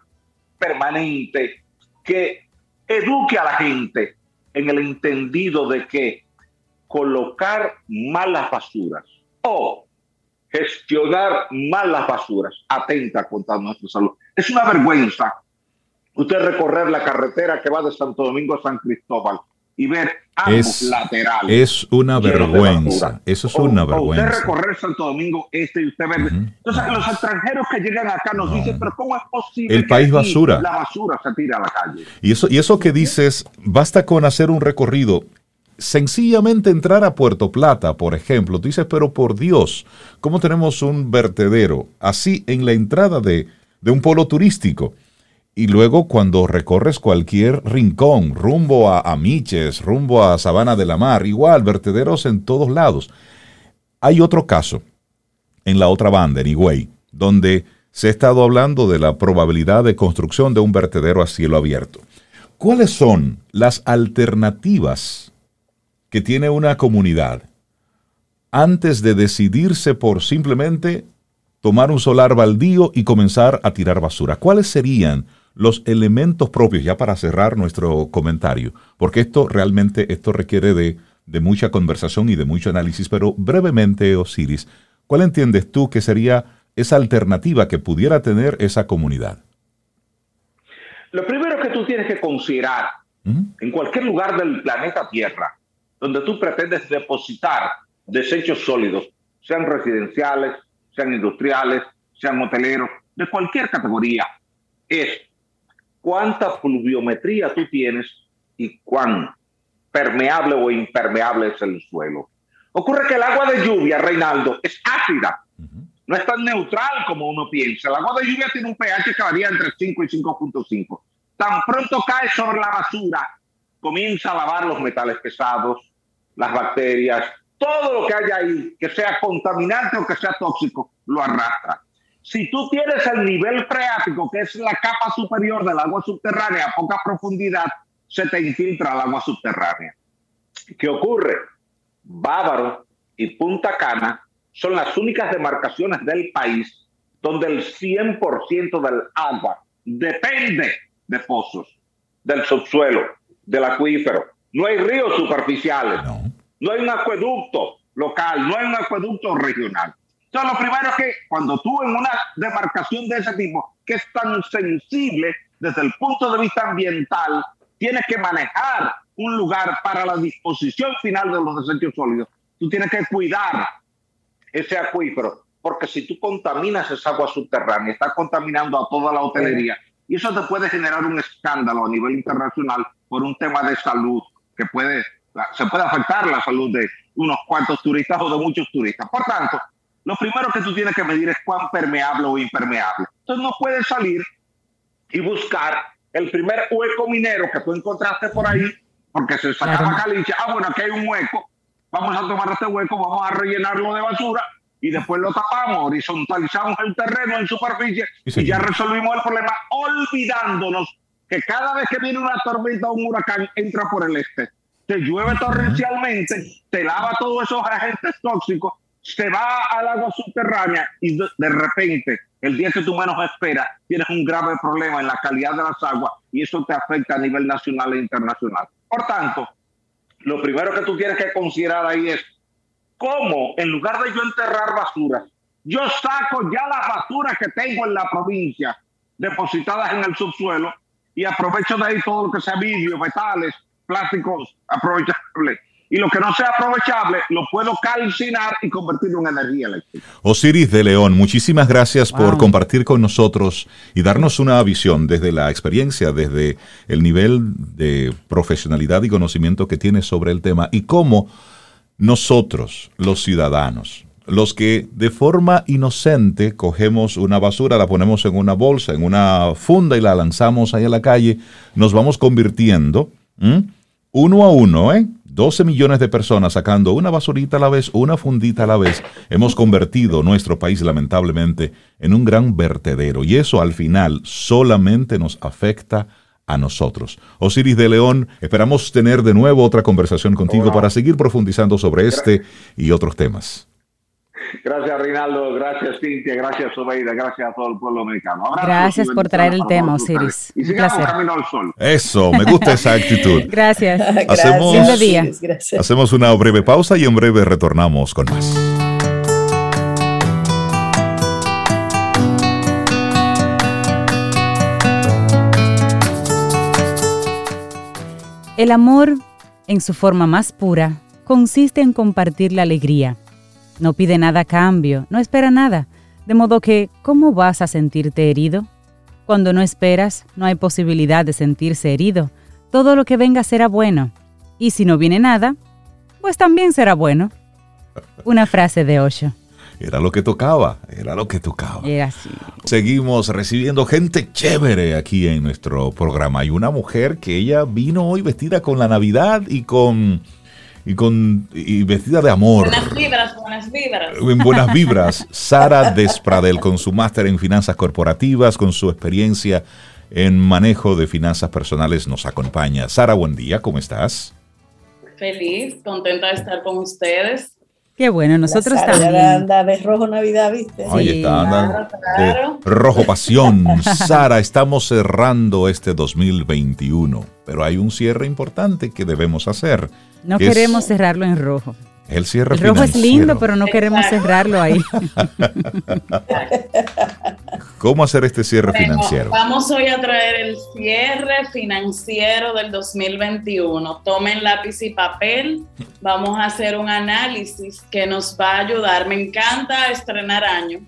permanente, que eduque a la gente en el entendido de que colocar malas basuras o gestionar malas basuras atenta contra nuestra salud. Es una vergüenza usted recorrer la carretera que va de Santo Domingo a San Cristóbal y ver ambos Es, laterales. es una vergüenza. Eso es O- una o usted vergüenza. recorrer Santo Domingo Este y usted. Entonces, los extranjeros que llegan acá nos No. dicen, pero ¿cómo es posible El que país aquí basura. la basura se tira a la calle? Y eso, y eso que dices, basta con hacer un recorrido. Sencillamente entrar a Puerto Plata, por ejemplo. Tú dices, pero por Dios, ¿cómo tenemos un vertedero así en la entrada de, de un polo turístico? Y luego cuando recorres cualquier rincón, rumbo a, a Miches, rumbo a Sabana de la Mar, igual, vertederos en todos lados. Hay otro caso en la otra banda, en Higüey, donde se ha estado hablando de la probabilidad de construcción de un vertedero a cielo abierto. ¿Cuáles son las alternativas que tiene una comunidad antes de decidirse por simplemente tomar un solar baldío y comenzar a tirar basura? ¿Cuáles serían los elementos propios, ya para cerrar nuestro comentario? Porque esto realmente esto requiere de, de mucha conversación y de mucho análisis, pero brevemente, Osiris, ¿cuál entiendes tú que sería esa alternativa que pudiera tener esa comunidad? Lo primero que tú tienes que considerar en cualquier lugar del planeta Tierra donde tú pretendes depositar desechos sólidos, sean residenciales, sean industriales, sean hoteleros, de cualquier categoría, es cuánta pluviometría tú tienes y cuán permeable o impermeable es el suelo. Ocurre que el agua de lluvia, Reinaldo, es ácida. No es tan neutral como uno piensa. El agua de lluvia tiene un pH que varía entre 5 y 5.5. Tan pronto cae sobre la basura, comienza a lavar los metales pesados, las bacterias, todo lo que haya ahí, que sea contaminante o que sea tóxico, lo arrastra. Si tú tienes el nivel freático, que es la capa superior del agua subterránea a poca profundidad, se te infiltra el agua subterránea. ¿Qué ocurre? Bávaro y Punta Cana son las únicas demarcaciones del país donde el 100% del agua depende de pozos, del subsuelo, del acuífero. No hay ríos superficiales, No. no hay un acueducto local, no hay un acueducto regional. Entonces, lo primero es que cuando tú en una demarcación de ese tipo, que es tan sensible desde el punto de vista ambiental, tienes que manejar un lugar para la disposición final de los desechos sólidos, tú tienes que cuidar ese acuífero, porque si tú contaminas esa agua subterránea, estás contaminando a toda la hotelería y eso te puede generar un escándalo a nivel internacional por un tema de salud que puede, se puede afectar la salud de unos cuantos turistas o de muchos turistas. Por tanto, lo primero que tú tienes que medir es cuán permeable o impermeable. Entonces no puedes salir y buscar el primer hueco minero que tú encontraste por ahí, porque se sacaba caliche. Ah, bueno, aquí hay un hueco. Vamos a tomar este hueco, vamos a rellenarlo de basura y después lo tapamos, horizontalizamos el terreno en superficie y ya resolvimos el problema, olvidándonos que cada vez que viene una tormenta o un huracán entra por el este. Se llueve torrencialmente, se lava todos esos agentes tóxicos, se va al agua subterránea y de, de repente, el día que tú menos esperas, tienes un grave problema en la calidad de las aguas y eso te afecta a nivel nacional e internacional. Por tanto, lo primero que tú tienes que considerar ahí es cómo, en lugar de yo enterrar basura, yo saco ya las basuras que tengo en la provincia depositadas en el subsuelo y aprovecho de ahí todo lo que sea vidrio, metales, plásticos aprovechables. Y lo que no sea aprovechable lo puedo calcinar y convertirlo en energía eléctrica. Osiris de León, muchísimas gracias wow. por compartir con nosotros y darnos una visión desde la experiencia, desde el nivel de profesionalidad y conocimiento que tienes sobre el tema y cómo nosotros, los ciudadanos, los que de forma inocente cogemos una basura, la ponemos en una bolsa, en una funda y la lanzamos ahí a la calle, nos vamos convirtiendo ¿m? uno a uno, ¿eh? 12 millones de personas sacando una basurita a la vez, una fundita a la vez, hemos convertido nuestro país lamentablemente en un gran vertedero y eso al final solamente nos afecta a nosotros. Osiris de León, esperamos tener de nuevo otra conversación contigo para seguir profundizando sobre este y otros temas. Gracias, Rinaldo. Gracias, Cintia. Gracias, Sobeida. Gracias a todo el pueblo americano. Abrazo, gracias por traer el tema, Osiris. Y sigamos Un camino al sol. Eso, me gusta esa actitud. gracias. Hacemos, gracias. Día. Gracias. hacemos una breve pausa y en breve retornamos con más. El amor, en su forma más pura, consiste en compartir la alegría. No pide nada a cambio, no espera nada, de modo que, ¿cómo vas a sentirte herido? Cuando no esperas, no hay posibilidad de sentirse herido. Todo lo que venga será bueno. Y si no viene nada, pues también será bueno. Una frase de Osho. Era lo que tocaba, era lo que tocaba. Era así. Seguimos recibiendo gente chévere aquí en nuestro programa. Hay una mujer que ella vino hoy vestida con la Navidad y con y con y vestida de amor. Buenas vibras, buenas vibras. En buenas vibras. Sara Despradel con su máster en finanzas corporativas, con su experiencia en manejo de finanzas personales nos acompaña. Sara, buen día, ¿cómo estás? Feliz, contenta de estar con ustedes. Qué bueno, nosotros Sara también. Anda de rojo Navidad, ¿viste? Ahí Sí. está, anda Claro, de rojo pasión. Sara, estamos cerrando este 2021, pero hay un cierre importante que debemos hacer. No que es queremos cerrarlo en rojo. El cierre El rojo es lindo, pero no queremos Exacto. cerrarlo ahí. ¿Cómo hacer este cierre Bueno, financiero? Vamos hoy a traer el cierre financiero del 2021. Tomen lápiz y papel. Vamos a hacer un análisis que nos va a ayudar. Me encanta estrenar año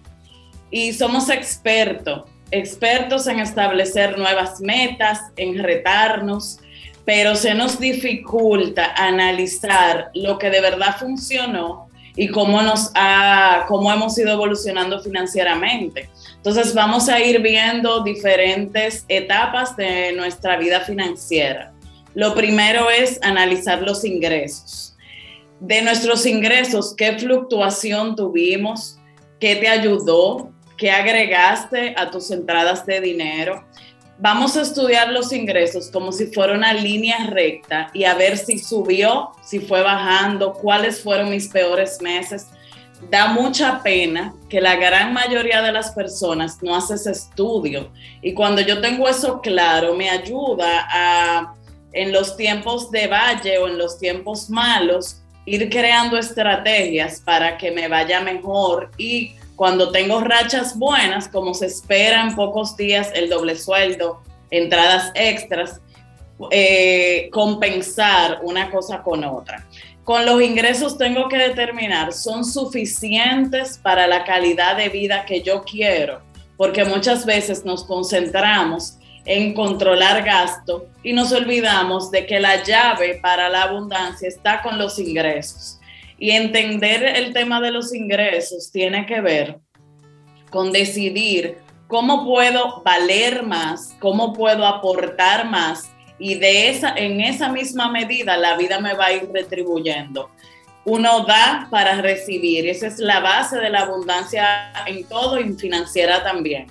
y somos expertos, expertos en establecer nuevas metas, en retarnos, pero se nos dificulta analizar lo que de verdad funcionó y cómo nos ha, cómo hemos ido evolucionando financieramente. Entonces vamos a ir viendo diferentes etapas de nuestra vida financiera. Lo primero es analizar los ingresos. De nuestros ingresos, ¿qué fluctuación tuvimos? ¿Qué te ayudó? ¿Qué agregaste a tus entradas de dinero? Vamos a estudiar los ingresos como si fuera una línea recta y a ver si subió, si fue bajando, cuáles fueron mis peores meses da mucha pena que la gran mayoría de las personas no hace ese estudio. Y cuando yo tengo eso claro, me ayuda a, en los tiempos de valle o en los tiempos malos, ir creando estrategias para que me vaya mejor y cuando tengo rachas buenas, como se espera en pocos días el doble sueldo, entradas extras, eh, compensar una cosa con otra. Con los ingresos tengo que determinar, ¿son suficientes para la calidad de vida que yo quiero? Porque muchas veces nos concentramos en controlar gasto y nos olvidamos de que la llave para la abundancia está con los ingresos. Y entender el tema de los ingresos tiene que ver con decidir cómo puedo valer más, cómo puedo aportar más y de esa, en esa misma medida la vida me va a ir retribuyendo. Uno da para recibir, esa es la base de la abundancia en todo y financiera también,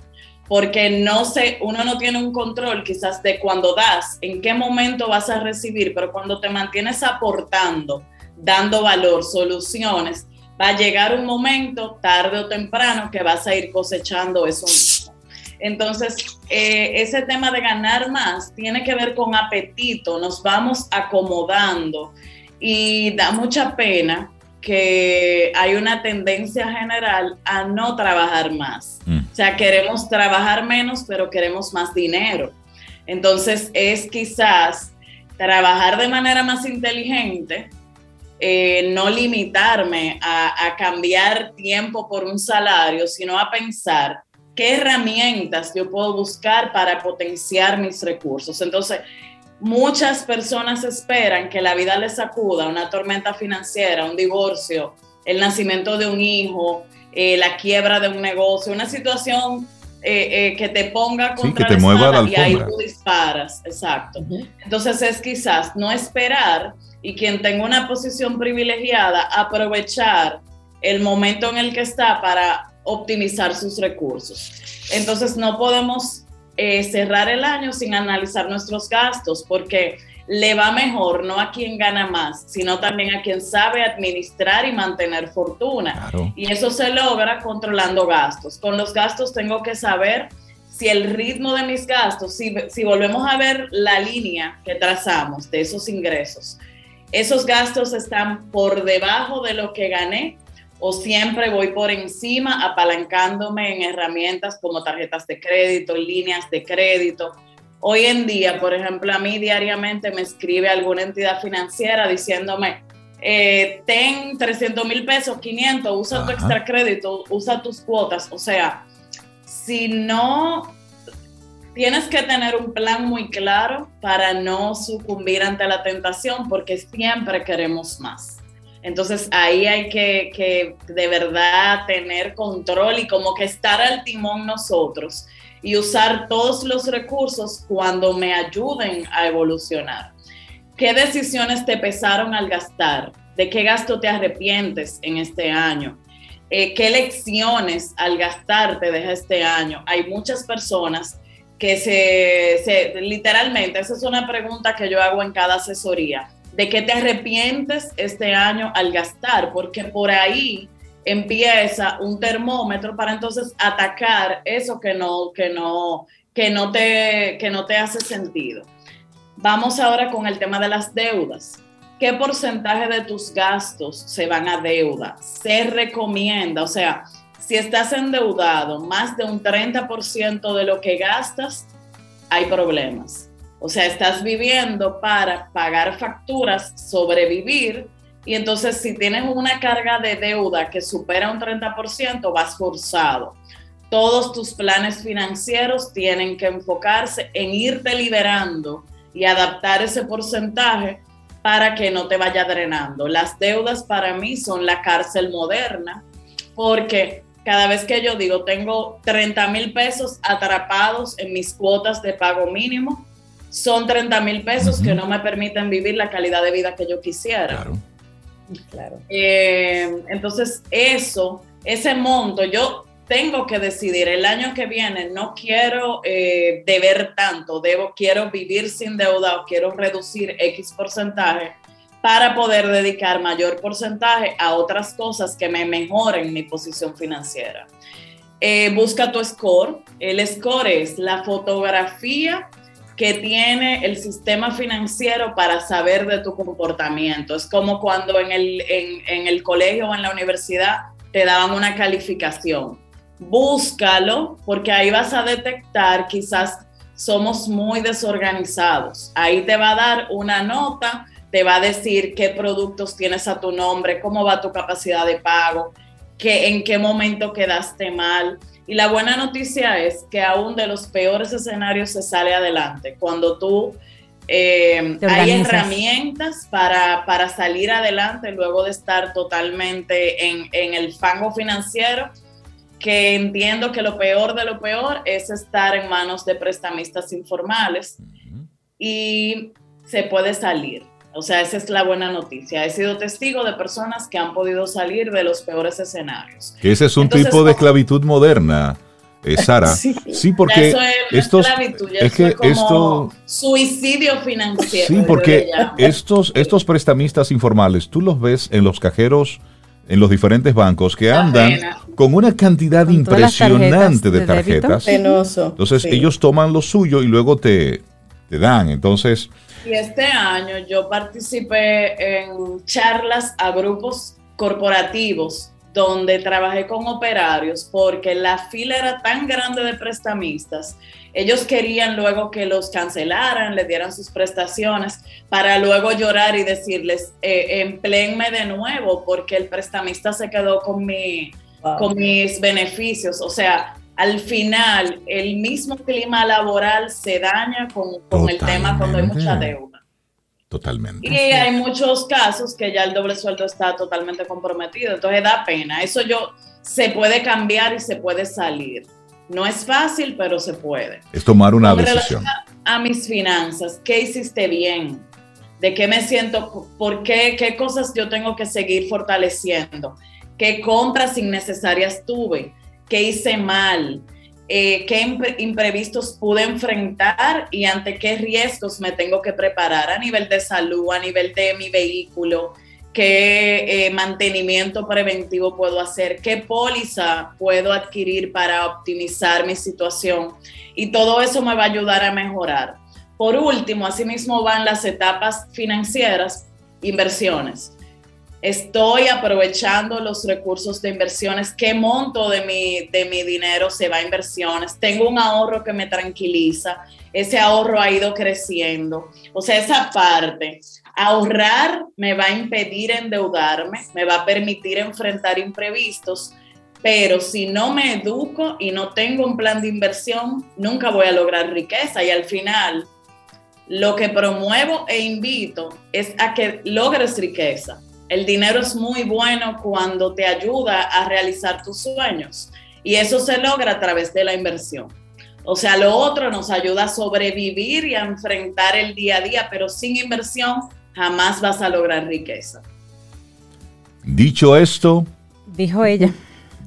porque no sé, uno no tiene un control quizás de cuando das, en qué momento vas a recibir, pero cuando te mantienes aportando, dando valor, soluciones, va a llegar un momento, tarde o temprano, que vas a ir cosechando eso mismo. Entonces, eh, ese tema de ganar más tiene que ver con apetito, nos vamos acomodando y da mucha pena que hay una tendencia general a no trabajar más. Mm. O sea, queremos trabajar menos, pero queremos más dinero. Entonces, es quizás trabajar de manera más inteligente, eh, no limitarme a, a cambiar tiempo por un salario, sino a pensar qué herramientas yo puedo buscar para potenciar mis recursos. Entonces, muchas personas esperan que la vida les sacuda una tormenta financiera, un divorcio, el nacimiento de un hijo, eh, la quiebra de un negocio, una situación eh, eh, que te ponga contra que te mueva la y ahí tú disparas. Exacto. Entonces es quizás no esperar y quien tenga una posición privilegiada aprovechar el momento en el que está para optimizar sus recursos. Entonces no podemos eh, cerrar el año sin analizar nuestros gastos porque le va mejor no a quien gana más, sino también a quien sabe administrar y mantener fortuna. Y eso se logra controlando gastos. Con los gastos tengo que saber si el ritmo de mis gastos, si, si volvemos a ver la línea que trazamos de esos ingresos, esos gastos están por debajo de lo que gané o siempre voy por encima apalancándome en herramientas como tarjetas de crédito, líneas de crédito. Hoy en día, por ejemplo, a mí diariamente me escribe alguna entidad financiera diciéndome, eh, ten 300 mil pesos, 500, usa tu extra crédito, usa tus cuotas. O sea, si no, tienes que tener un plan muy claro para no sucumbir ante la tentación porque siempre queremos más. Entonces ahí hay que, de verdad tener control y como que estar al timón nosotros y usar todos los recursos cuando me ayuden a evolucionar. ¿Qué decisiones te pesaron al gastar? ¿De qué gasto te arrepientes en este año? Eh, ¿Qué lecciones al gastar te deja este año? Hay muchas personas que se, se, literalmente, esa es una pregunta que yo hago en cada asesoría de qué te arrepientes este año al gastar, porque por ahí empieza un termómetro para entonces atacar eso que no, que no, que no, te, que no te hace sentido. Vamos ahora con el tema de las deudas. ¿Qué porcentaje de tus gastos se van a deuda? Se recomienda, o sea, si estás endeudado más de un 30% de lo que gastas, hay problemas o sea, estás viviendo para pagar facturas, sobrevivir, y entonces si tienes una carga de deuda que supera un 30%, vas forzado. Todos tus planes financieros tienen que enfocarse en irte liberando y adaptar ese porcentaje para que no te vaya drenando. Las deudas para mí son la cárcel moderna, porque cada vez que yo digo tengo 30 mil pesos atrapados en mis cuotas de pago mínimo, son 30 mil pesos que no me permiten vivir la calidad de vida que yo quisiera. Claro. claro. Eh, entonces, eso, ese monto, yo tengo que decidir el año que viene, no quiero eh, deber tanto, debo, quiero vivir sin deuda o quiero reducir X porcentaje para poder dedicar mayor porcentaje a otras cosas que me mejoren mi posición financiera. Eh, busca tu score. El score es la fotografía que tiene el sistema financiero para saber de tu comportamiento. Es como cuando en el, en, el colegio o en la universidad te daban una calificación. Búscalo porque ahí vas a detectar quizás somos muy desorganizados. Ahí te va a dar una nota te va a decir qué productos tienes a tu nombre, cómo va tu capacidad de pago, que, en qué momento quedaste mal. Y la buena noticia es que aún de los peores escenarios se sale adelante. Cuando tú eh, hay herramientas para, para, salir adelante luego de estar totalmente en, en, el fango financiero, que entiendo que lo peor de lo peor es estar en manos de prestamistas informales y se puede salir. O sea, esa es la buena noticia. He sido testigo de personas que han podido salir de los peores escenarios. ese es un tipo de esclavitud moderna. Eh, Sara, sí. porque eso es, estos, es que esto suicidio financiero. Sí, porque estos estos prestamistas informales, tú los ves en los cajeros en los diferentes bancos que andan con una cantidad impresionante de tarjetas. Entonces ellos toman lo suyo y luego te, te dan. Entonces, y este año yo participé en charlas a grupos corporativos donde trabajé con operarios porque la fila era tan grande de prestamistas. Ellos querían luego que los cancelaran, les dieran sus prestaciones para luego llorar y decirles, eh, empleenme de nuevo porque el prestamista se quedó con, mi, con mis beneficios. O sea, al final el mismo clima laboral se daña con, el tema cuando hay mucha deuda. Totalmente. Y hay muchos casos que ya el doble sueldo está totalmente comprometido, entonces da pena. Eso yo se puede cambiar y se puede salir. No es fácil, pero se puede. Es tomar una decisión. A, mis finanzas, ¿qué hiciste bien? ¿De qué me siento? ¿Por qué? ¿Qué cosas yo tengo que seguir fortaleciendo? ¿Qué compras innecesarias tuve? Qué hice mal, eh, qué imprevistos pude enfrentar y ante qué riesgos me tengo que preparar a nivel de salud, a nivel de mi vehículo, qué eh, mantenimiento preventivo puedo hacer, qué póliza puedo adquirir para optimizar mi situación. Y todo eso me va a ayudar a mejorar. Por último, asimismo van las etapas financieras, inversiones estoy aprovechando los recursos de inversiones, qué monto de mi, de mi dinero se va a inversiones, tengo un ahorro que me tranquiliza, ese ahorro ha ido creciendo. O sea, esa parte, ahorrar me va a impedir endeudarme, me va a permitir enfrentar imprevistos, pero si no me educo y no tengo un plan de inversión, nunca voy a lograr riqueza y al final lo que promuevo e invito es a que logres riqueza el dinero es muy bueno cuando te ayuda a realizar tus sueños y eso se logra a través de la inversión. O sea, lo otro nos ayuda a sobrevivir y a enfrentar el día a día, pero sin inversión jamás vas a lograr riqueza. Dicho esto, dijo ella.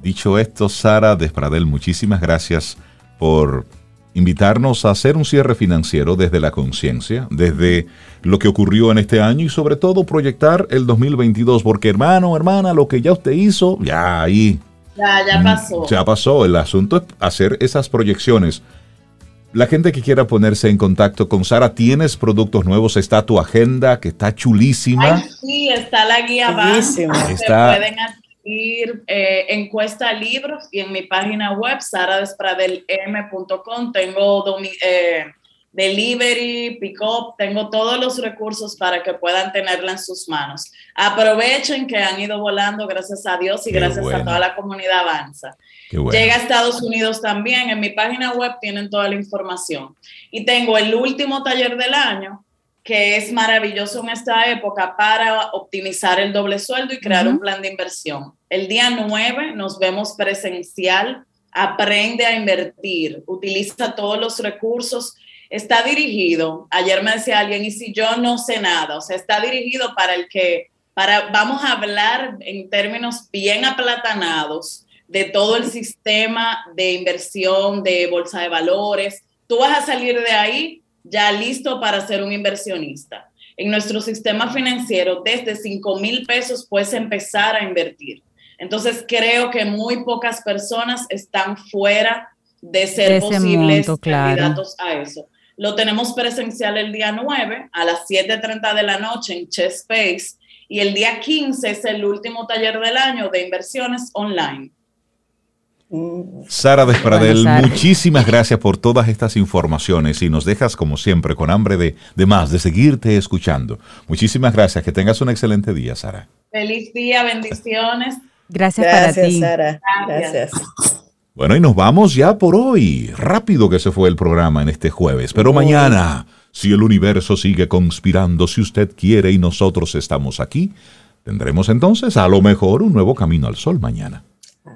Dicho esto, Sara Despradel, muchísimas gracias por invitarnos a hacer un cierre financiero desde la conciencia, desde lo que ocurrió en este año y sobre todo proyectar el 2022, porque hermano, hermana, lo que ya usted hizo, ya ahí. Ya, ya mm, pasó. Ya pasó. El asunto es hacer esas proyecciones. La gente que quiera ponerse en contacto con Sara, ¿tienes productos nuevos? Está tu agenda, que está chulísima. sí, está la guía básica. Está, ir eh, encuesta libros y en mi página web saradespradelm.com tengo eh, delivery, pick up, tengo todos los recursos para que puedan tenerla en sus manos. Aprovechen que han ido volando, gracias a Dios y gracias a toda la comunidad Avanza. Llega a Estados Unidos también, en mi página web tienen toda la información. Y tengo el último taller del año, que es maravilloso en esta época para optimizar el doble sueldo y crear un plan de inversión. El día 9 nos vemos presencial, aprende a invertir, utiliza todos los recursos. Está dirigido, ayer me decía alguien, y si yo no sé nada, o sea, está dirigido para el que, para, vamos a hablar en términos bien aplatanados de todo el sistema de inversión, de bolsa de valores. Tú vas a salir de ahí ya listo para ser un inversionista. En nuestro sistema financiero, desde 5 mil pesos puedes empezar a invertir. Entonces, creo que muy pocas personas están fuera de ser posibles candidatos a eso. Lo tenemos presencial el día 9 a las 7.30 de la noche en Chess Space y el día 15 es el último taller del año de inversiones online. Sara Despradel, muchísimas gracias por todas estas informaciones y nos dejas como siempre con hambre de, de más, de seguirte escuchando. Muchísimas gracias, que tengas un excelente día, Sara. Feliz día, bendiciones. Gracias, para ti. Sara. Gracias. Bueno, y nos vamos ya por hoy. Rápido que se fue el programa en este jueves, pero mañana, si el universo sigue conspirando, si usted quiere y nosotros estamos aquí, tendremos entonces a lo mejor un nuevo camino al sol mañana.